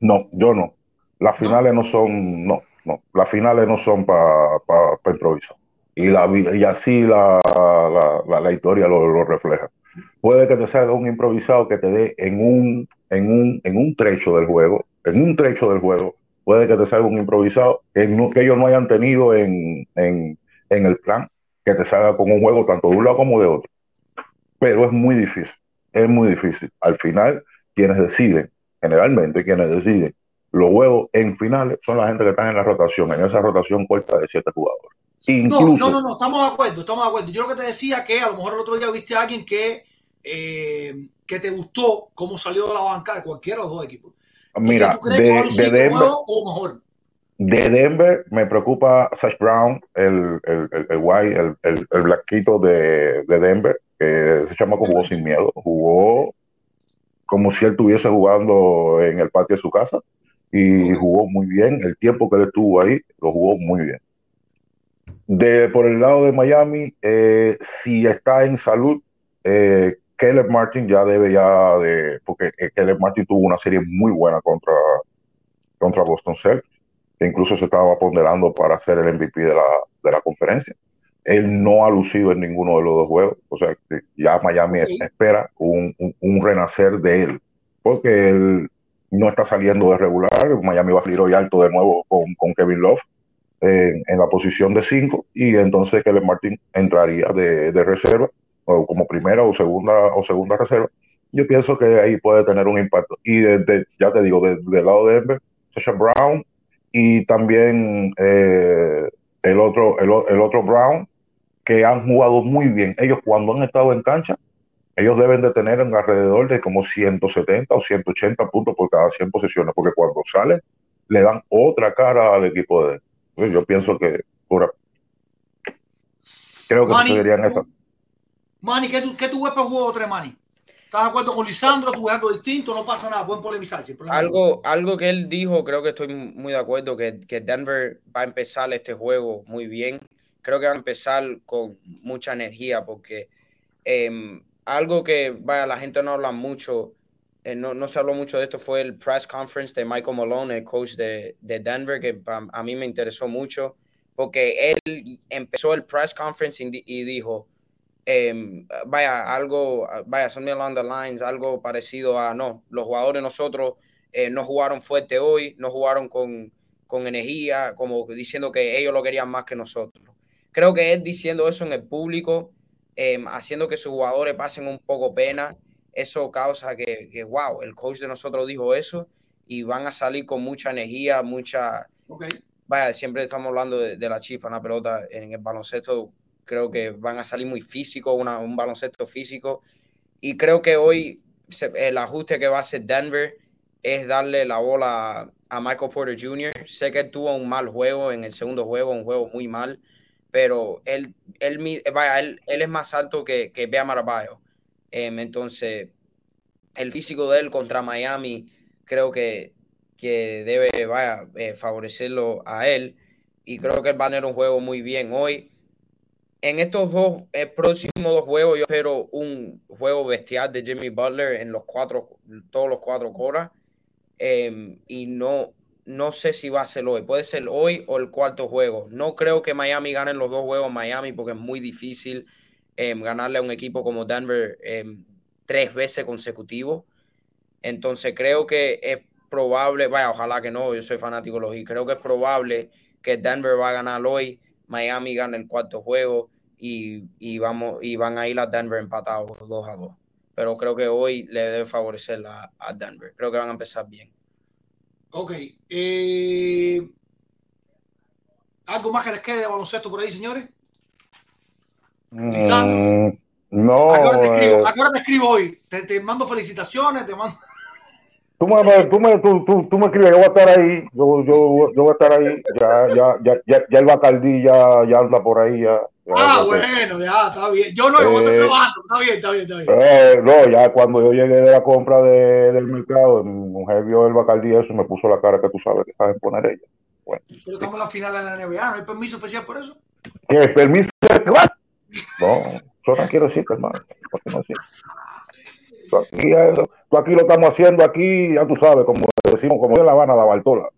No, yo no. Las finales no, son, no, no. Las finales no son para pa, improvisar. Y, la, y así la, la, la, la historia lo, lo, refleja. Puede que te salga un improvisado que te dé en un, en, un, en un trecho del juego, en un trecho del juego, puede que te salga un improvisado que, que ellos no hayan tenido en, en, en el plan, que te salga con un juego tanto de un lado como de otro. Pero es muy difícil, es muy difícil. Al final, quienes deciden, generalmente quienes deciden los juegos en finales son la gente que están en la rotación, en esa rotación corta de siete jugadores. Incluso, no, no, no, estamos de acuerdo, estamos de acuerdo. Yo lo que te decía que a lo mejor el otro día viste a alguien que, eh, que te gustó cómo salió de la banca de cualquiera de los dos equipos. Mira, tú crees de, que de Denver, o mejor? de Denver me preocupa Sash Brown, el, el, el, el white, el, el, el blanquito de, de Denver, que ese chamaco jugó sin miedo, jugó como si él estuviese jugando en el patio de su casa y jugó muy bien. El tiempo que él estuvo ahí, lo jugó muy bien. De, por el lado de Miami, eh, si está en salud, eh, Caleb Martin ya debe ya de, porque eh, Caleb Martin tuvo una serie muy buena contra, contra Boston Celtics, que incluso se estaba ponderando para ser el MVP de la, de la conferencia. Él no ha lucido en ninguno de los dos juegos, o sea, ya Miami Sí. espera un, un, un renacer de él, porque él no está saliendo de regular. Miami va a salir hoy alto de nuevo con, con Kevin Love en, la posición de 5 y entonces Caleb Martin entraría de, de, reserva o como primera o segunda o segunda reserva. Yo pienso que ahí puede tener un impacto. Y desde, ya te digo, del de lado de Denver, Sasha Brown y también eh, el, otro, el, el otro Brown, que han jugado muy bien. Ellos cuando han estado en cancha, ellos deben de tener en alrededor de como 170 o 180 puntos por cada 100 posiciones, porque cuando salen le dan otra cara al equipo de. Yo pienso que pura, creo que Manny, sucederían esas. Manny, ¿qué tú, qué tú ves para el juego 3, Manny? ¿Estás de acuerdo con Lisandro? ¿Tú ves algo distinto? No pasa nada, pueden polemizar. Algo, algo que él dijo, creo que estoy muy de acuerdo, que, que Denver va a empezar este juego muy bien. Creo que va a empezar con mucha energía, porque eh, algo que vaya, la gente no habla mucho, eh, no, no, se habló mucho de esto, fue el press conference de Michael Malone, el coach de, de Denver, que a, a, mí me interesó mucho, porque él empezó el press conference y, y dijo, eh, vaya, algo, vaya, something along the lines, algo parecido a, no, los jugadores nosotros eh, no jugaron fuerte hoy, no jugaron con, con energía, como diciendo que ellos lo querían más que nosotros. Creo que él diciendo eso en el público, eh, haciendo que sus jugadores pasen un poco pena, eso causa que, que, wow, el coach de nosotros dijo eso y van a salir con mucha energía, mucha... Okay. Vaya, siempre estamos hablando de, de la chispa en la pelota, en el baloncesto creo que van a salir muy físicos, un baloncesto físico y creo que hoy se, el ajuste que va a hacer Denver es darle la bola a Michael Porter Jr. Sé que él tuvo un mal juego en el segundo juego, un juego muy mal, pero él, él, vaya, él, él es más alto que, que Bea Marabayo. Eh, entonces, el físico de él contra Miami creo que, que debe eh, favorecerlo a él y creo que él va a tener un juego muy bien hoy. En estos dos eh, próximos dos juegos, yo espero un juego bestial de Jimmy Butler en los cuatro, todos los cuatro coras. Eh, y no, no sé si va a ser hoy. Puede ser hoy o el cuarto juego. No creo que Miami gane los dos juegos Miami porque es muy difícil eh, ganarle a un equipo como Denver eh, tres veces consecutivo. Entonces creo que es probable, vaya, ojalá que no, yo soy fanático de los y creo que es probable que Denver va a ganar hoy, Miami gane el cuarto juego y, y, vamos, y van a ir a Denver empatados 2 a 2. Pero creo que hoy le debe favorecer a, a Denver. Creo que van a empezar bien. Ok. Eh, ¿Algo más que les quede de baloncesto por ahí, señores? Mm, no. ¿A qué, hora te escribo? ¿A qué hora te escribo hoy? Te, te mando felicitaciones, te mando. Tú me, tú, me, tú, tú, tú me escribes, yo voy a estar ahí, yo, yo, yo voy a estar ahí, ya, ya, ya, ya, ya el Bacardí ya, ya anda por ahí, ya. ya ah, bueno, ya, está bien. Yo no, yo voy a estar Eh, trabajando, está bien, está bien, está bien. Eh, no, ya cuando yo llegué de la compra de, del mercado, mi mujer vio el Bacardí eso y me puso la cara que tú sabes que saben poner ella. Bueno, Pero estamos en la final de la NBA, ¿no hay permiso especial por eso? ¿qué permiso? No, yo no quiero decir, hermano. ¿por qué no? Tú aquí, eh, tú aquí lo estamos haciendo aquí, ya tú sabes, como decimos, como en La Habana, la Bartola.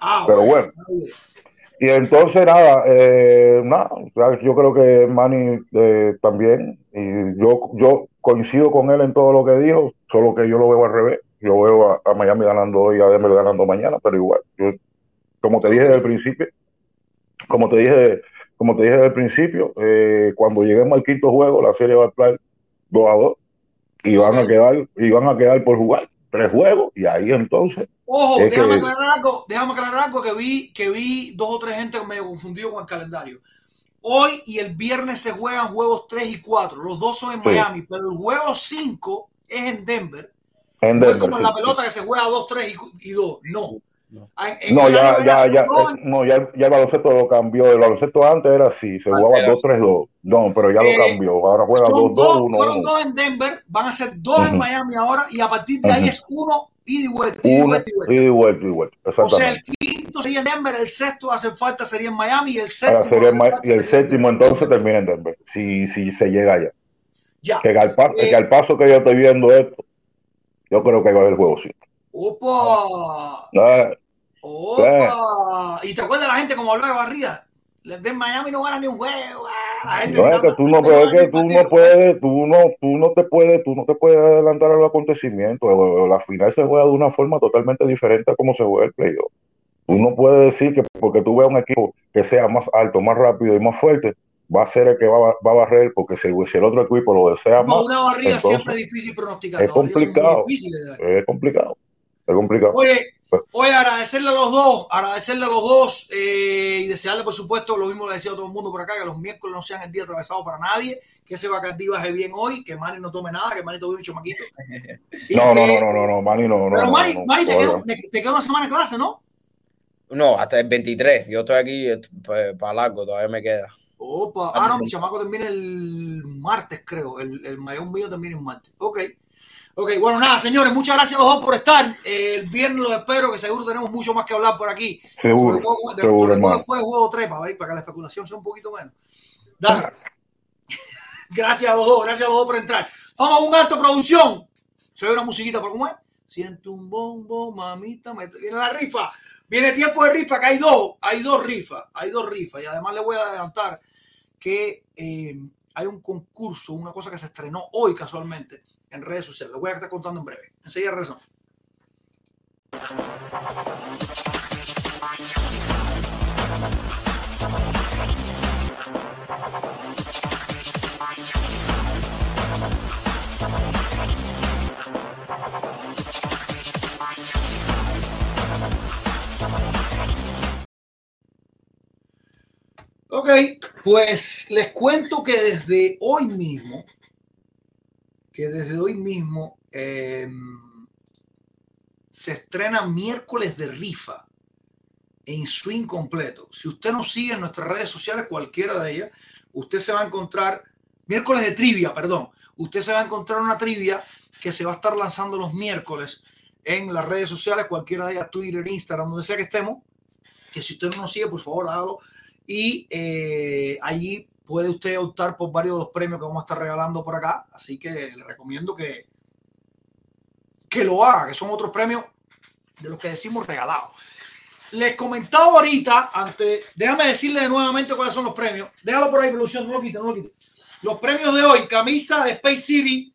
Ah, Pero bueno. Y entonces, nada, eh, nada, yo creo que Manny eh, también, y yo, yo coincido con él en todo lo que dijo, solo que yo lo veo al revés. Yo veo a, a Miami ganando hoy a Denver ganando mañana, pero igual, yo, como te dije desde el principio, como te dije, como te dije desde el principio, eh, cuando lleguemos al quinto juego, la serie va a estar 2 a 2 y van a quedar, y van a quedar por jugar tres juegos, y ahí entonces, Ojo, déjame que- aclarar algo, déjame aclarar algo que vi, que vi dos o tres gente medio confundido con el calendario. Hoy y el viernes se juegan juegos 3 y 4, los dos son en Sí. Miami, pero el juego 5 es en Denver. en No es Denver. como en la sí, sí. pelota que se juega 2, 3 y 2, no. No. En- en No, ya, ya, ya, eh, no, ya, ya el baloncesto lo cambió. El baloncesto antes era así, se jugaba era 2-3-2. No, pero ya Eh, lo cambió. Ahora juega Son 2-2, dos, fueron 1-1. dos en Denver, van a ser dos en Ujú. Miami ahora y a partir de ahí Ujú. es uno y vuelta, ida y Uno, vuelta y vuelta. y vuelta, y vuelta. O sea, el quinto sería en Denver, el sexto hace falta sería en Miami y el Ahora séptimo sería Ma- falta y el sería en séptimo entonces termina en Denver. Si, si se llega allá. Ya. Que al, pa- Eh, que al paso que yo estoy viendo esto, yo creo que va a haber juego sí. Opa, Ah, opa. ¿Y te acuerdas la gente como hablaba de barrida? De Miami no gana ni un juego. ah, La gente No es que tú no, "No pero es gana ni que tú no partido". puedes, tú no, tú no te puedes, tú no te puedes adelantar a los acontecimientos. La final se juega de una forma totalmente diferente a cómo se juega el playoff. Tú no puedes decir que porque tú veas un equipo que sea más alto, más rápido y más fuerte, va a ser el que va, a- va a barrer, porque si, el otro equipo lo desea No, más, una barrida entonces siempre es difícil pronosticar. es complicado. es complicado. Es complicado. Oye, oye, agradecerle a los dos, agradecerle a los dos eh, y desearle, por supuesto, lo mismo le decía a todo el mundo por acá, que los miércoles no sean el día atravesado para nadie, que ese Bacardí baje bien hoy, que Manny no tome nada, que Manny tome un chamaquito. No, no, que- no, no, no, no, no, no, Pero no, Manny, te, queda una semana de clase, ¿no? No, hasta el 23. Yo estoy aquí para largo, todavía me queda. Opa, ah, no, mi chamaco termina el martes, creo. El, el mayor mío termina el martes. Ok. Ok, bueno, nada, señores, muchas gracias a los dos por estar. Eh, el viernes los espero, que seguro tenemos mucho más que hablar por aquí. Seguro, Sobre todo, de- seguro, sobre todo después del juego 3, para, ver, para que la especulación sea un poquito menos. Dale. gracias a los dos, gracias a los dos por entrar. Vamos a un alto producción. Se oye una musiquita, ¿por cómo es? Siento un bombo, mamita. me- Viene la rifa. Viene tiempo de rifa, que hay dos. Hay dos rifas. Hay dos rifas. Y además le voy a adelantar que eh, hay un concurso, una cosa que se estrenó hoy casualmente en redes sociales. Lo voy a estar contando en breve. Enseguida regresamos. Ok, pues les cuento que desde hoy mismo, que desde hoy mismo eh, se estrena miércoles de rifa en swing completo. Si usted nos sigue en nuestras redes sociales, cualquiera de ellas, usted se va a encontrar, miércoles de trivia, perdón, usted se va a encontrar una trivia que se va a estar lanzando los miércoles en las redes sociales, cualquiera de ellas, Twitter, Instagram, donde sea que estemos, que si usted no nos sigue, por favor, hágalo y eh, allí puede usted optar por varios de los premios que vamos a estar regalando por acá. Así que le recomiendo que, que lo haga, que son otros premios de los que decimos regalados. Les comentaba ahorita, antes, déjame decirle nuevamente cuáles son los premios. Déjalo por ahí, producción, no lo quite, no lo quite. Los premios de hoy, camisa de Space City,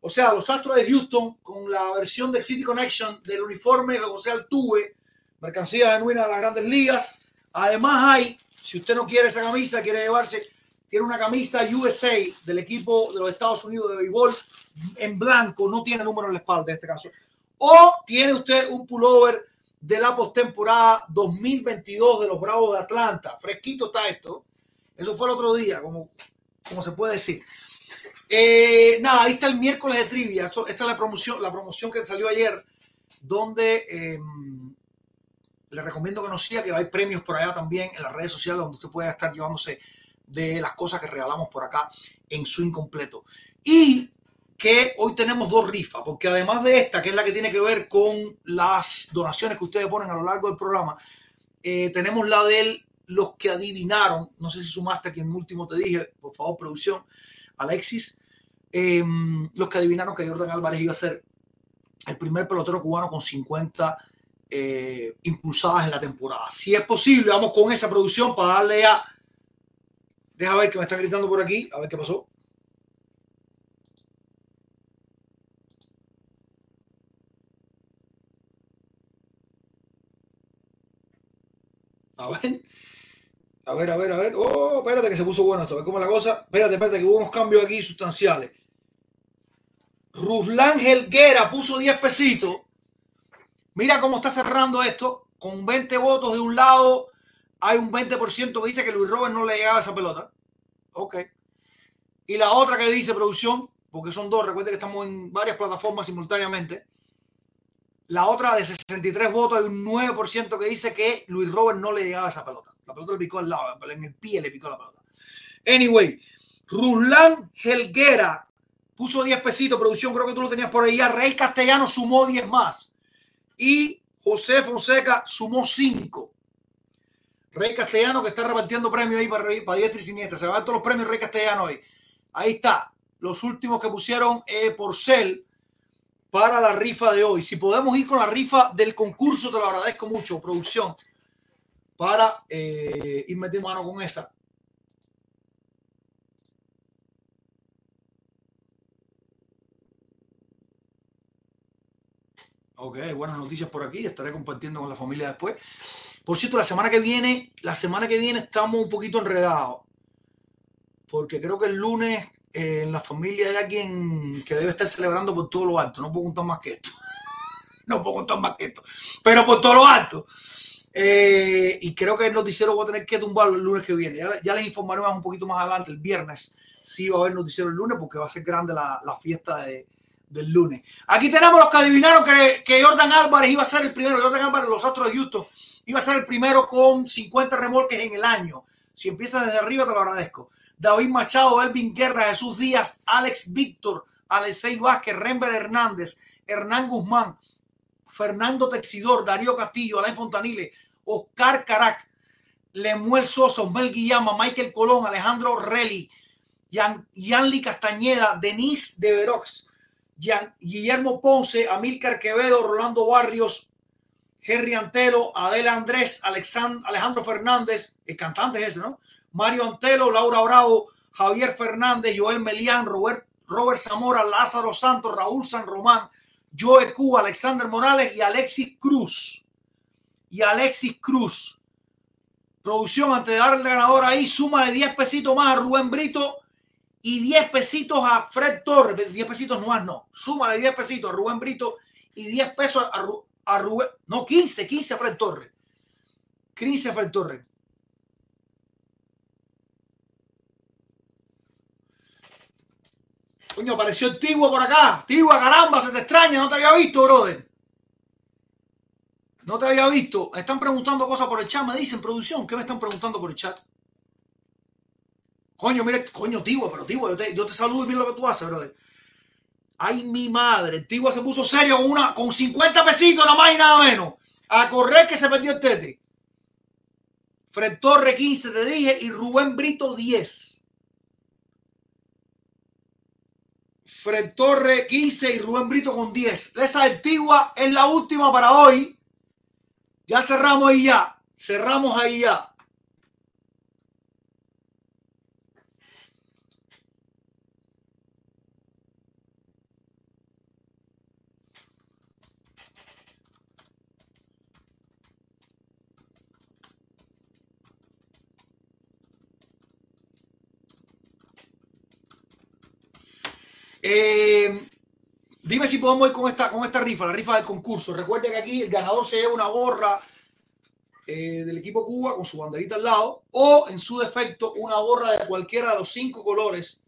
o sea, los Astros de Houston, con la versión de City Connection del uniforme de José Altuve, mercancía genuina de las grandes ligas. Además hay, si usted no quiere esa camisa, quiere llevarse, tiene una camisa USA del equipo de los Estados Unidos de béisbol en blanco, no tiene número en la espalda en este caso. O tiene usted un pullover de la postemporada 2022 de los Bravos de Atlanta. Fresquito está esto. Eso fue el otro día, como, como se puede decir. Eh, nada, ahí está el miércoles de trivia. Esto- esta es la promoción, la promoción que salió ayer, donde eh, le recomiendo que nos siga, que hay premios por allá también en las redes sociales donde usted puede estar llevándose de las cosas que regalamos por acá en su incompleto. Y que hoy tenemos dos rifas, porque además de esta, que es la que tiene que ver con las donaciones que ustedes ponen a lo largo del programa, eh, tenemos la de los que adivinaron, no sé si sumaste a quien último te dije, por favor, producción, Alexis, eh, los que adivinaron que Jordan Álvarez iba a ser el primer pelotero cubano con 50 eh, impulsadas en la temporada. Si es posible, vamos con esa producción para darle ya. Deja ver que me está gritando por aquí, a ver qué pasó. A ver. A ver, a ver, a ver. Oh, espérate que se puso bueno esto. A ver cómo la cosa. Espérate, espérate, que hubo unos cambios aquí sustanciales. Ruslan Helguera puso 10 pesitos. Mira cómo está cerrando esto. Con 20 votos de un lado, hay un 20% que dice que Luis Robert no le llegaba esa pelota. Ok. Y la otra que dice producción, porque son dos, recuerden que estamos en varias plataformas simultáneamente. La otra de 63 votos, hay un 9% que dice que Luis Robert no le llegaba esa pelota. La pelota le picó al lado, en el pie le picó la pelota. Anyway, Ruslan Helguera puso 10 pesitos, producción, creo que tú lo tenías por ahí. Rey Castellano sumó 10 más. Y José Fonseca sumó 5. Rey Castellano que está repartiendo premios ahí para, para diestra y siniestra. Se van todos los premios Rey Castellano hoy. Ahí está. Los últimos que pusieron eh, por cel para la rifa de hoy. Si podemos ir con la rifa del concurso, te lo agradezco mucho, producción, para eh, ir metiendo mano con esa. Ok, buenas noticias por aquí. Estaré compartiendo con la familia después. Por cierto, la semana que viene, la semana que viene estamos un poquito enredados. Porque creo que el lunes eh, en la familia hay alguien que debe estar celebrando por todo lo alto. No puedo contar más que esto. no puedo contar más que esto. Pero por todo lo alto. Eh, y creo que el noticiero voy a tener que tumbarlo el lunes que viene. Ya, les informaré más un poquito más adelante, el viernes. Sí va a haber noticiero el lunes porque va a ser grande la, fiesta de, del lunes. Aquí tenemos los que adivinaron que, que, Jordan Álvarez iba a ser el primero. Jordan Álvarez, los Astros de Houston, iba a ser el primero con 50 remolques en el año. Si empiezas desde arriba, te lo agradezco. David Machado, Elvin Guerra, Jesús Díaz, Alex Víctor, Alexei Vázquez, Rember Hernández, Hernán Guzmán, Fernando Texidor, Darío Castillo, Alain Fontanile, Oscar Carac, Lemuel Sosa, Mel Guillama, Michael Colón, Alejandro Relli, Yanli Castañeda, Denise de Verox, Guillermo Ponce, Amílcar Quevedo, Rolando Barrios, Henry Antelo, Adela Andrés, Alejandro Fernández, el cantante es ese, ¿no? Mario Antelo, Laura Bravo, Javier Fernández, Joel Melián, Robert, Robert Zamora, Lázaro Santos, Raúl San Román, Joe Q, Alexander Morales y Alexis Cruz. Y Alexis Cruz. Producción, antes de dar el ganador ahí, suma de 10 pesitos más a Rubén Brito y 10 pesitos a Fred Torres. 10 pesitos más, no. Súmale 10 pesitos a Rubén Brito y 10 pesos a, a. No, 15, 15 a Fred Torres. 15 a Fred Torres. Coño, apareció el Tigua por acá. Tigua, caramba, se te extraña, no te había visto, brother. No te había visto. Están preguntando cosas por el chat, me dicen, producción, ¿qué me están preguntando por el chat? Coño, mire, coño, Tigua, pero Tigua, yo te, yo te saludo y mira lo que tú haces, brother. Ay, mi madre, el Tigua se puso serio con una, con 50 pesitos nada más y nada menos. A correr que se perdió el tete. Fred Torre 15, te dije, y Rubén Brito 10. Fred Torre 15 y Rubén Brito con 10. Esa antigua es la última para hoy. Ya cerramos ahí ya. Cerramos ahí ya. Eh, dime si podemos ir con esta, con esta rifa, la rifa del concurso. Recuerden que aquí el ganador se lleva una gorra eh, del equipo Cuba con su banderita al lado o en su defecto una gorra de cualquiera de los cinco colores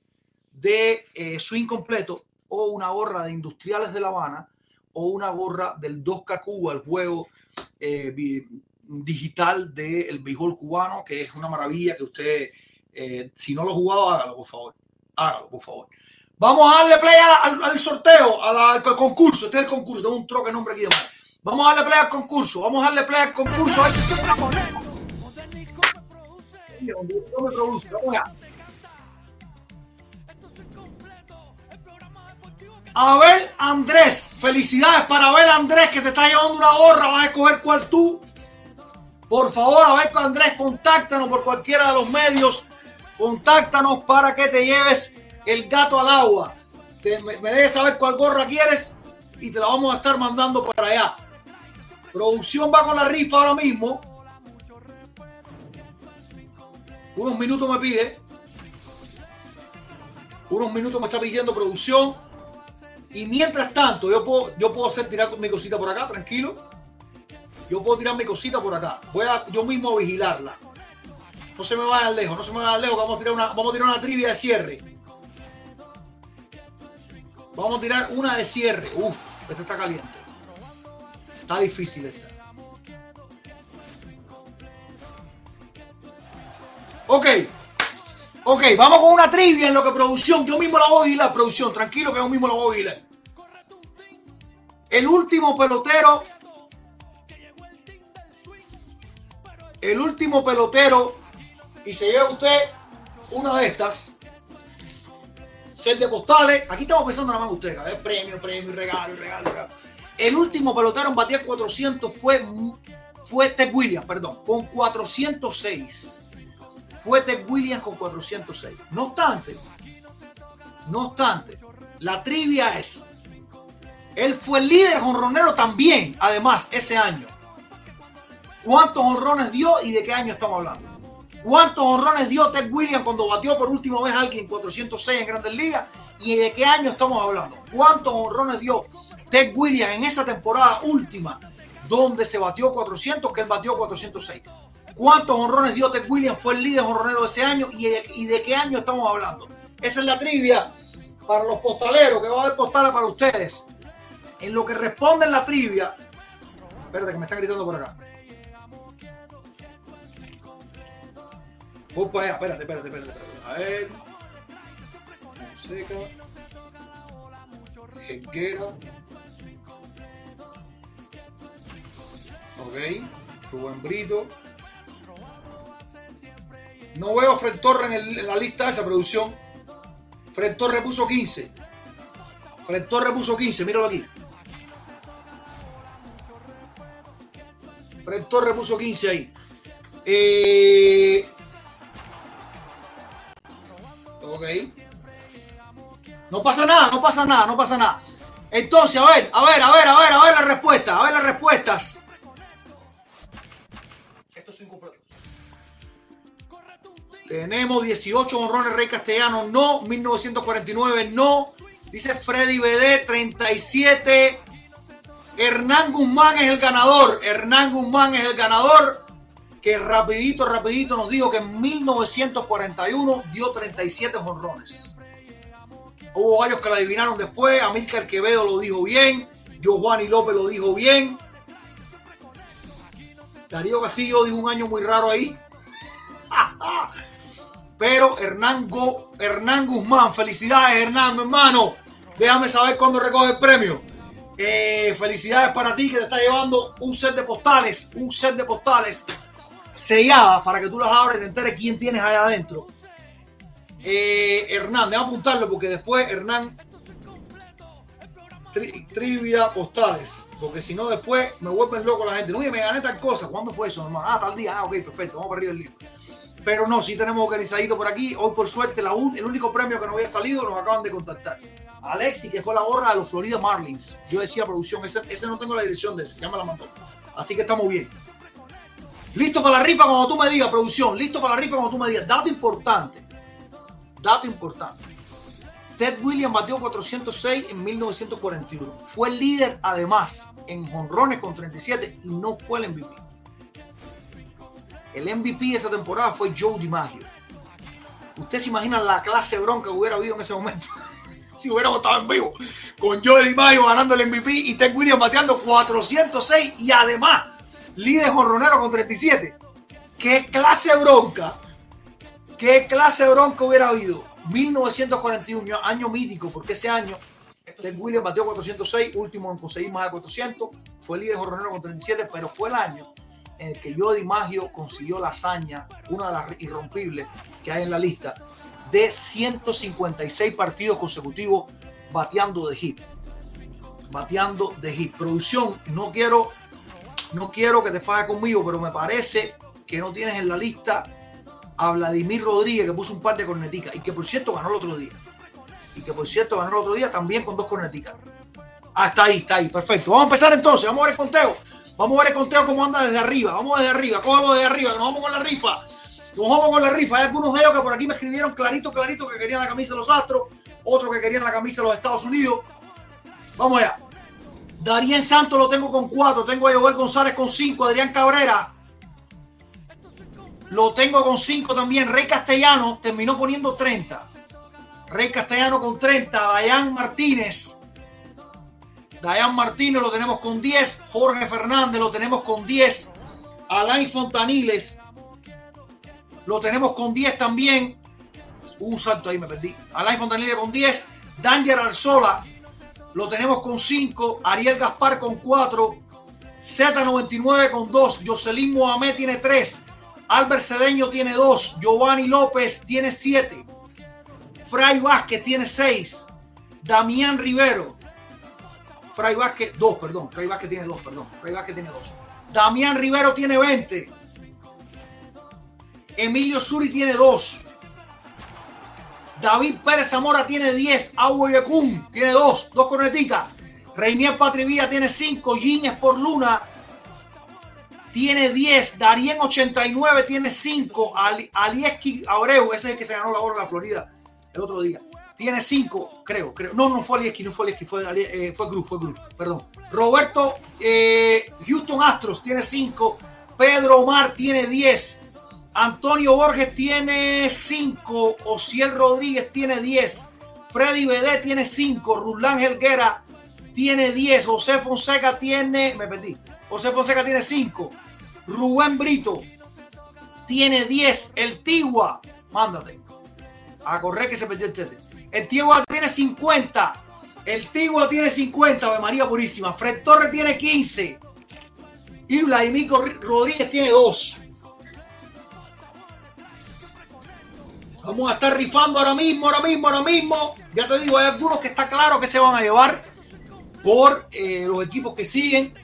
de eh, swing completo o una gorra de Industriales de La Habana o una gorra del 2K Cuba, el juego digital del béisbol cubano, que es una maravilla que usted, si no lo ha jugado, hágalo, por favor. Hágalo, por favor. Vamos a darle play al, sorteo, al, concurso. Este es el concurso, tengo un troque nombre aquí de más. Vamos a darle play al concurso, vamos a darle play al concurso. A ver si me produce. Vamos allá. A ver, Andrés. Felicidades para Abel Andrés que te está llevando una gorra. Vas a escoger cuál tú. Por favor, Abel Andrés, contáctanos por cualquiera de los medios. Contáctanos para que te lleves el gato al agua. Me, me dejes saber cuál gorra quieres y te la vamos a estar mandando para allá. Producción va con la rifa ahora mismo. Unos minutos me pide. Unos minutos me está pidiendo producción. Y mientras tanto, yo puedo, yo puedo hacer tirar mi cosita por acá, tranquilo. Yo puedo tirar mi cosita por acá. Voy a yo mismo vigilarla. No se me vayan lejos, no se me vayan lejos. Vamos a tirar una, vamos a tirar una trivia de cierre. Vamos a tirar una de cierre. Uf, esta está caliente. Está difícil esta. Ok. Ok, vamos con una trivia en lo que producción. Yo mismo la voy a vigilar, producción. Tranquilo que yo mismo la voy a vigilar. El último pelotero. El último pelotero. Y se lleva usted una de estas. Set de postales. Aquí estamos pensando nada más usted. A ver, premio, premio, regalo, regalo, regalo. El último pelotero en batir 400 fue, fue Ted Williams, perdón, con 406 fue Ted Williams con 406. No obstante, no obstante, la trivia es, él fue líder jonronero también, además, ese año. ¿Cuántos honrones dio y de qué año estamos hablando? ¿Cuántos honrones dio Ted Williams cuando batió por última vez a alguien 406 en Grandes Ligas? ¿Y de qué año estamos hablando? ¿Cuántos honrones dio Ted Williams en esa temporada última donde se batió 400 que él batió 406? ¿Cuántos honrones dio Ted Williams? Fue el líder honronero de ese año y de, qué año estamos hablando. Esa es la trivia para los postaleros, que va a haber postales para ustedes. En lo que responden la trivia. Espérate, que me están gritando por acá. Para allá, espérate, espérate, espérate. espérate. A ver. Fonseca. Helguera. Ok. Rubén Brito. No veo a Fred Torres en, el- en la lista de esa producción. Fred Torres puso 15. Fred Torres puso 15, míralo aquí. Fred Torres puso 15 ahí. Eh, ok. No pasa nada, no pasa nada, no pasa nada. Entonces, a ver, a ver, a ver, a ver, a ver las respuestas, a ver las respuestas. Esto es. Tenemos 18 honrones Rey Castellano, no. 1949, no. Dice Freddy BD, 37. Hernán Guzmán es el ganador. Hernán Guzmán es el ganador. Que rapidito, rapidito nos dijo que en 1941 dio 37 honrones. Hubo varios que la adivinaron después. Amílcar Quevedo lo dijo bien. Giovanni López lo dijo bien. Darío Castillo dijo un año muy raro ahí. Pero Hernán, Go- Hernán Guzmán, felicidades Hernán, mi hermano. Déjame saber cuándo recoge el premio. Eh, felicidades para ti que te está llevando un set de postales, un set de postales selladas para que tú las abres y te enteres quién tienes allá adentro. Eh, Hernán, déjame apuntarlo porque después Hernán tri- trivia postales, porque si no después me vuelven loco la gente. Oye, me gané tal cosa. ¿Cuándo fue eso, hermano? Ah, tal día. Ah, ok, perfecto. Vamos para arriba el libro. Pero no, sí tenemos organizadito por aquí. Hoy, por suerte, el único premio que nos había salido nos acaban de contactar. Alexi, que fue la gorra de los Florida Marlins. Yo decía producción, ese, ese no tengo la dirección de ese, ya me la mandó. Así que estamos bien. Listo para la rifa cuando tú me digas, producción. Listo para la rifa cuando tú me digas. Dato importante. Dato importante. Ted Williams batió 406 en 1941. Fue líder, además, en jonrones con 37 y no fue el MVP. El MVP de esa temporada fue Joe DiMaggio. Usted se imagina la clase bronca que hubiera habido en ese momento. si hubiéramos estado en vivo. Con Joe DiMaggio ganando el MVP y Ted Williams bateando 406 y además líder jonronero con 37. ¿Qué clase bronca? ¿Qué clase bronca hubiera habido? 1941, año mítico, porque ese año Ted Williams batió 406, último en conseguir más de 400, fue líder jorronero con 37, pero fue el año en el que Jody Maggio consiguió la hazaña, una de las irrompibles que hay en la lista, de 156 partidos consecutivos bateando de hit. bateando de hit. Producción, no quiero, no quiero que te fajes conmigo, pero me parece que no tienes en la lista a Vladimir Rodríguez, que puso un par de corneticas y que por cierto ganó el otro día. Y que por cierto ganó el otro día también con dos corneticas. Ah, está ahí, está ahí, perfecto. Vamos a empezar entonces, vamos a ver el conteo. Vamos a ver el conteo cómo anda desde arriba. Vamos desde arriba, cógelo desde arriba, que nos vamos con la rifa. Nos vamos con la rifa. Hay algunos de ellos que por aquí me escribieron clarito, clarito que querían la camisa de los Astros, otros que querían la camisa de los Estados Unidos. Vamos allá. Darien Santos lo tengo con cuatro. Tengo a Joel González con cinco. Adrián Cabrera lo tengo con 5 también. Rey Castellano terminó poniendo 30. Rey Castellano con 30. Dayan Martínez. Dayan Martínez lo tenemos con 10. Jorge Fernández lo tenemos con 10. Alain Fontaniles lo tenemos con 10 también. Un salto ahí me perdí. Alain Fontaniles con 10. Danger Arzola lo tenemos con 5. Ariel Gaspar con 4. Z99 con 2. Jocelyn Mohamed tiene 3. Albert Cedeño tiene 2. Giovanni López tiene 7. Fray Vázquez tiene 6. Damián Rivero. Fray Vázquez, 2, perdón. Fray Vázquez tiene 2, perdón. Fray Vázquez tiene 2. Damián Rivero tiene 20. Emilio Suri tiene 2. David Pérez Zamora tiene 10. Agua Yecún tiene 2. 2 corneticas. Reinier Patrivía tiene 5. Giñez por Luna tiene 10. Darien 89 tiene 5. Alieski Abreu, ese es el que se ganó la hora en la Florida el otro día. Tiene 5, creo, creo. No, no fue Alieski, no fue Alieski, fue, eh, fue Cruz, fue Cruz, perdón. Roberto eh, Houston Astros tiene 5. Pedro Omar tiene 10. Antonio Borges tiene 5. Ociel Rodríguez tiene 10. Freddy Bedé tiene 5. Ruslan Helguera tiene 10. José Fonseca tiene. Me perdí. José Fonseca tiene 5. Rubén Brito tiene 10. El Tigua, mándate. A correr que se perdió el tete. El Tigua tiene 50. El Tigua tiene 50, de María Purísima. Fred Torres tiene 15. Y Vladimir Rodríguez tiene 2. Vamos a estar rifando ahora mismo, ahora mismo, ahora mismo. Ya te digo, hay algunos que está claro que se van a llevar por eh, los equipos que siguen.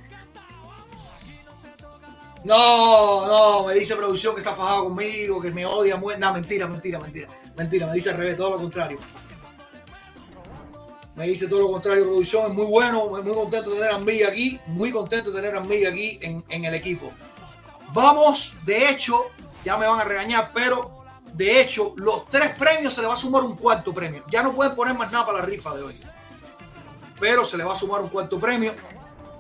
No, no, me dice producción que está fajado conmigo, que me odia. No, mentira, mentira, mentira. Mentira, me dice al revés, todo lo contrario. Me dice todo lo contrario, producción. Es muy bueno, muy contento de tener a Mí aquí. Muy contento de tener a Mí aquí en, en el equipo. Vamos, de hecho, ya me van a regañar, pero de hecho, los tres premios se le va a sumar un cuarto premio. Ya no pueden poner más nada para la rifa de hoy. Pero se le va a sumar un cuarto premio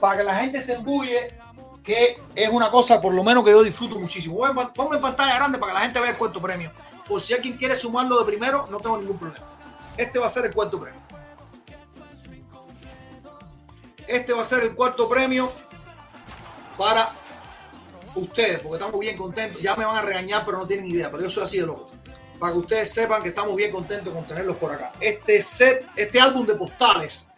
para que la gente se embulle que es una cosa por lo menos que yo disfruto muchísimo. Pongo en pantalla grande para que la gente vea el cuarto premio. Por si alguien quiere sumarlo de primero, no tengo ningún problema. Este va a ser el cuarto premio. Este va a ser el cuarto premio para ustedes, porque estamos bien contentos. Ya me van a regañar, pero no tienen idea, pero yo soy así de loco. Para que ustedes sepan que estamos bien contentos con tenerlos por acá. Este set, este álbum de postales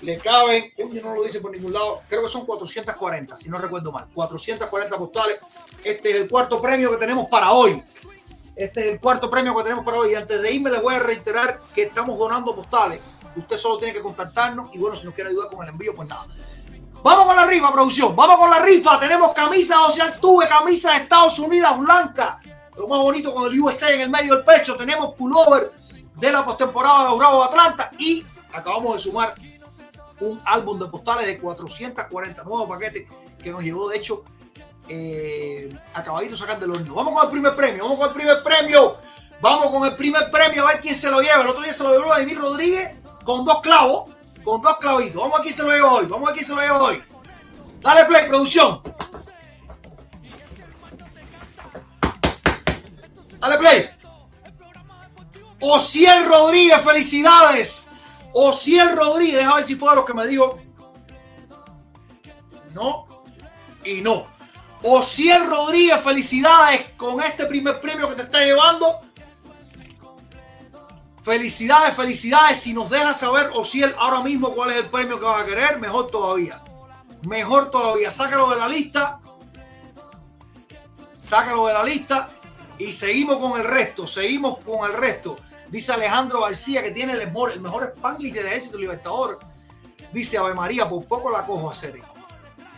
le caben, coño, no lo dice por ningún lado, creo que son 440, si no recuerdo mal, 440 postales. Este es el cuarto premio que tenemos para hoy. Este es el cuarto premio que tenemos para hoy. Y antes de irme, les voy a reiterar que estamos donando postales. Usted solo tiene que contactarnos y bueno, si nos quiere ayudar con el envío, pues nada. Vamos con la rifa, producción. Vamos con la rifa. Tenemos camisa Ocean Tuve, camisa de Estados Unidos blanca. Lo más bonito con el USA en el medio del pecho. Tenemos pullover de la postemporada de Bravo de Atlanta y acabamos de sumar un álbum de postales de 440 nuevos paquetes que nos llegó, de hecho, eh, acabadito sacar del horno. Vamos con el primer premio, vamos con el primer premio. Vamos con el primer premio, a ver quién se lo lleva. El otro día se lo llevó Vladimir Rodríguez con dos clavos, con dos clavitos. Vamos a ver quién se lo lleva hoy, vamos a ver quién se lo lleva hoy. Dale play, producción. Dale play. Ociel Rodríguez, felicidades. Ociel Rodríguez, a ver si fue de los que me dijo no y no. Ociel Rodríguez, felicidades con este primer premio que te está llevando. Felicidades, felicidades. Si nos dejas saber, Ociel, ahora mismo cuál es el premio que vas a querer, mejor todavía. Mejor todavía. Sácalo de la lista. Sácalo de la lista. Y seguimos con el resto. Seguimos con el resto. Dice Alejandro García que tiene el mejor, el mejor Spanglish del Ejército Libertador. Dice Ave María, por poco la cojo a Cere.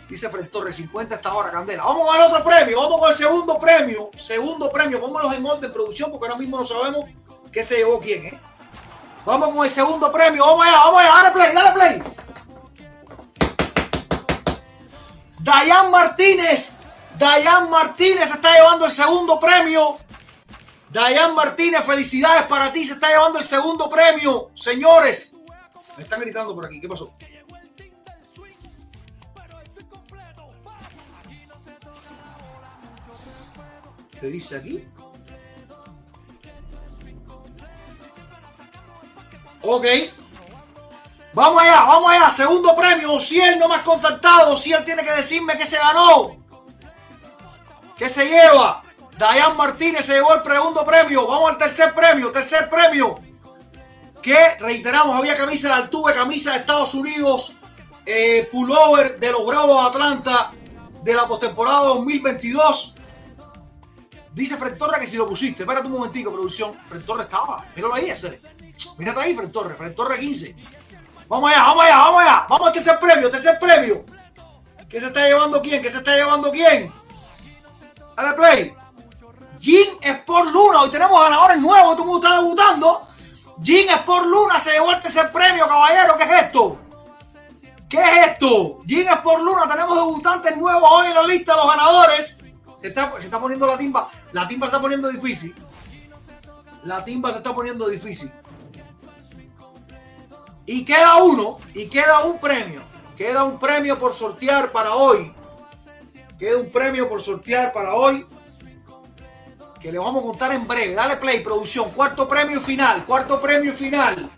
Dice Fred Torres, 50 esta hora, Candela. Vamos el otro premio, vamos con el segundo premio. Segundo premio, póngalos en orden, producción, porque ahora mismo no sabemos qué se llevó quién, ¿eh? Vamos con el segundo premio, vamos allá, vamos allá, dale play, dale play. Dayan Martínez, Dayan Martínez está llevando el segundo premio. Dayan Martínez, felicidades para ti, se está llevando el segundo premio. Señores, me están gritando por aquí, ¿qué pasó? ¿Qué dice aquí? Ok. Vamos allá, vamos allá. Segundo premio. Si él no me has contactado, si él tiene que decirme que se ganó. ¿Qué se lleva? Dayan Martínez se llevó el segundo premio. Vamos al tercer premio. Tercer premio. Que reiteramos, había camisa de Altuve, camisa de Estados Unidos, eh, pullover de los Bravos de Atlanta de la postemporada 2022. Dice Fred Torres que si lo pusiste. Espérate un momentico, producción. Fred Torres estaba. Míralo ahí, ese. Mírate ahí, Fred Torres. Fred Torres 15. Vamos allá, vamos allá, vamos allá. Vamos al tercer premio, tercer premio. ¿Qué se está llevando quién? ¿Qué se está llevando quién? Dale play. Jim Sport Luna. Hoy tenemos ganadores nuevos. Todo el mundo está debutando. Jim Sport Luna se llevó el tercer premio, caballero. ¿Qué es esto? ¿Qué es esto? Jim Sport Luna. Tenemos debutantes nuevos hoy en la lista de los ganadores. Se está, se está poniendo la timba. La timba se está poniendo difícil. La timba se está poniendo difícil. Y queda uno. Y queda un premio. Queda un premio por sortear para hoy. Queda un premio por sortear para hoy. Que le vamos a contar en breve. Dale play, producción. Cuarto premio final. Cuarto premio final.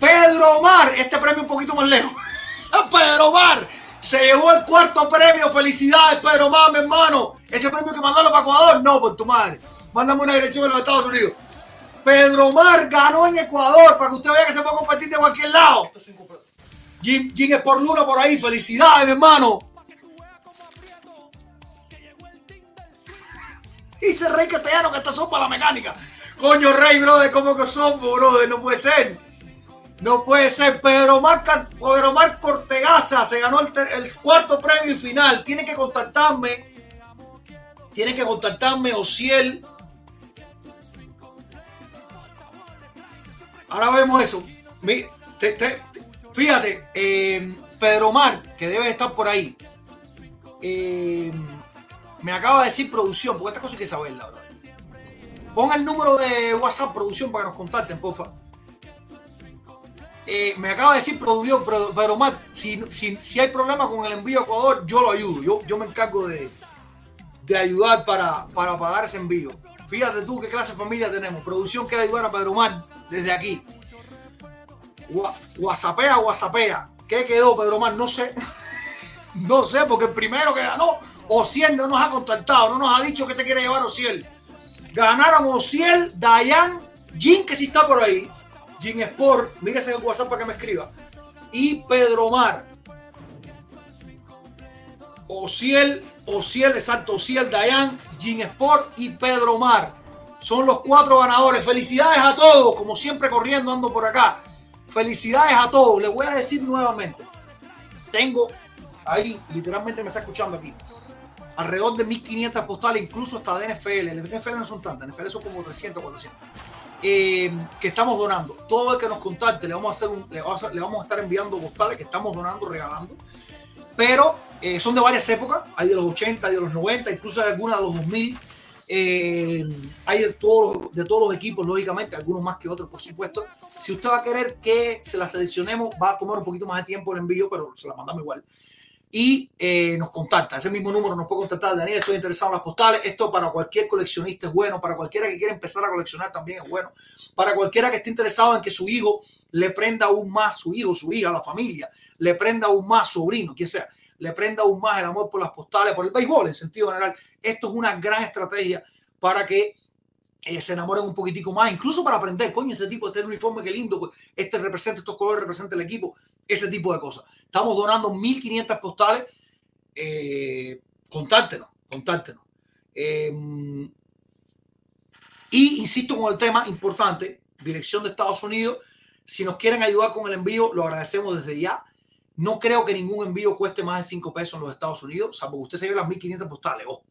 Pedro Omar. Este premio un poquito más lejos. Pedro Omar. Se llevó el cuarto premio. Felicidades, Pedro Omar, mi hermano. Ese premio que mandarlo para Ecuador. No, por tu madre. Mándame una dirección en los Estados Unidos. Pedro Omar ganó en Ecuador. Para que usted vea que se puede competir de cualquier lado. Jim, Jim Sport Luna por ahí. Felicidades, mi hermano. Dice Rey Castellano que estas son para la mecánica. Coño, Rey, brother, ¿cómo que son, brother? No puede ser. No puede ser. Pedro Omar, Ca- Pedro Omar Cortegaza se ganó el, el cuarto premio y final. Tiene que contactarme. Tiene que contactarme, Ociel. Ahora vemos eso. Mi- te- te- te- fíjate, eh, Pedro Omar, que debe estar por ahí. Eh, me acaba de decir producción, porque esta cosa hay que saberla, ¿verdad? Ponga el número de WhatsApp, producción, para que nos contacten, porfa. Eh, me acaba de decir producción, pero, pero Omar, si, si, si hay problema con el envío a Ecuador, yo lo ayudo. Yo, yo me encargo de, de ayudar para, para pagar ese envío. Fíjate tú qué clase de familia tenemos. Producción quiere ayudar a Pedro Omar desde aquí. Gua- Whatsappea, Whatsappea. ¿Qué quedó, Pedro Omar? No sé. No sé, porque el primero que ganó, Ociel no nos ha contactado, no nos ha dicho que se quiere llevar Ociel. Ganaron Ociel, Dayan, Jin, que sí está por ahí, Jin Sport, mírese el WhatsApp para que me escriba, y Pedro Mar. Ociel, Ociel, exacto, Ociel, Dayan, Jin Sport y Pedro Mar. Son los cuatro ganadores. Felicidades a todos, como siempre corriendo ando por acá. Felicidades a todos. Les voy a decir nuevamente. Tengo ahí, literalmente me está escuchando aquí, alrededor de 1500 postales, incluso hasta de NFL. El NFL no son tantas, NFL son como 300, 400. eh, que estamos donando. Todo el que nos contacte, le vamos a hacer un, le vamos a estar enviando postales que estamos donando, regalando. Pero eh, son de varias épocas, hay de los 80, hay de los 90, incluso hay algunas de los 2000. eh, hay de todos, de todos los equipos, lógicamente, algunos más que otros, por supuesto. Si usted va a querer que se la seleccionemos, va a tomar un poquito más de tiempo el envío, pero se la mandamos igual y eh, nos contacta. Ese mismo número nos puede contactar. Daniel, estoy interesado en las postales. Esto para cualquier coleccionista es bueno, para cualquiera que quiera empezar a coleccionar también es bueno, para cualquiera que esté interesado en que su hijo le prenda aún más, su hijo, su hija, la familia, le prenda aún más, sobrino, quien sea, le prenda aún más el amor por las postales, por el béisbol en sentido general. Esto es una gran estrategia para que eh, se enamoren un poquitico más, incluso para aprender, coño, este tipo, este uniforme, qué lindo, pues, este representa estos colores, representa el equipo, ese tipo de cosas. Estamos donando 1.500 postales. Eh, contáctenos, contáctenos. Eh, y insisto con el tema importante, dirección de Estados Unidos. Si nos quieren ayudar con el envío, lo agradecemos desde ya. No creo que ningún envío cueste más de 5 pesos en los Estados Unidos, salvo usted se lleve las 1500 postales. ojo.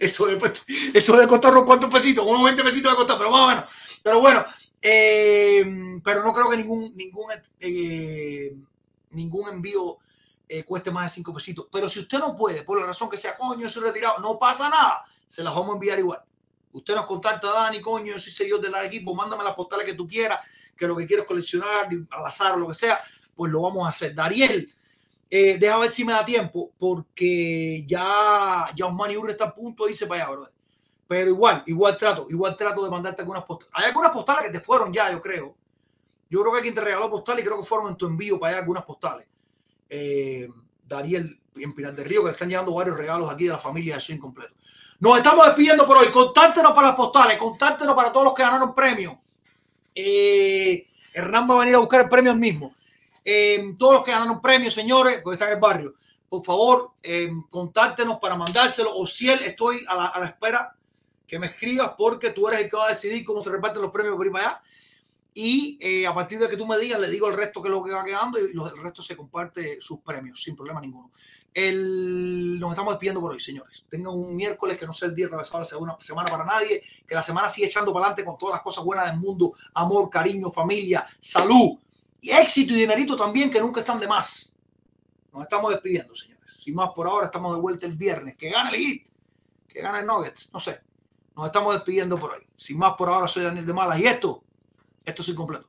Eso de, eso de costar unos cuantos pesitos, unos 20 pesitos de costar, pero más o menos. Pero bueno, eh, pero no creo que ningún, ningún, eh, ningún envío eh, cueste más de 5 pesitos. Pero si usted no puede, por la razón que sea, coño, soy retirado, no pasa nada, se las vamos a enviar igual. Usted nos contacta, Dani, coño, yo soy seguidor del equipo, mándame las postales que tú quieras, que lo que quieres coleccionar, al azar o lo que sea, pues lo vamos a hacer. Dariel, eh, deja ver si me da tiempo, porque ya, ya Osmani Urre está a punto de irse para allá, brother. Pero igual, igual trato, igual trato de mandarte algunas postales. Hay algunas postales que te fueron ya, yo creo. Yo creo que quien te regaló postales y creo que fueron en tu envío para allá algunas postales. Eh, Dariel en Pinar del Río, que le están llegando varios regalos aquí de la familia de Swing Completo. Nos estamos despidiendo por hoy. Contáctenos para las postales, contáctenos para todos los que ganaron premios. Eh, Hernán va a venir a buscar el premio el mismo. Eh, todos los que ganaron premios, señores, porque están en el barrio, por favor, eh, contáctenos para mandárselo. O si él, estoy a la, espera que me escribas porque tú eres el que va a decidir cómo se reparten los premios por ir para allá. Y eh, a partir de que tú me digas, le digo el resto que es lo que va quedando y los, el resto se comparte sus premios sin problema ninguno. El, nos estamos despidiendo por hoy, señores. Tengan un miércoles que no sea el día atravesado de una semana para nadie, que la semana siga echando para adelante con todas las cosas buenas del mundo, amor, cariño, familia, salud y éxito y dinerito también, que nunca están de más. Nos estamos despidiendo, señores. Sin más por ahora, estamos de vuelta el viernes. Que gane el Heat, que gane el Nuggets, no sé. Nos estamos despidiendo por hoy. Sin más por ahora, soy Daniel de Malas y esto, esto es incompleto.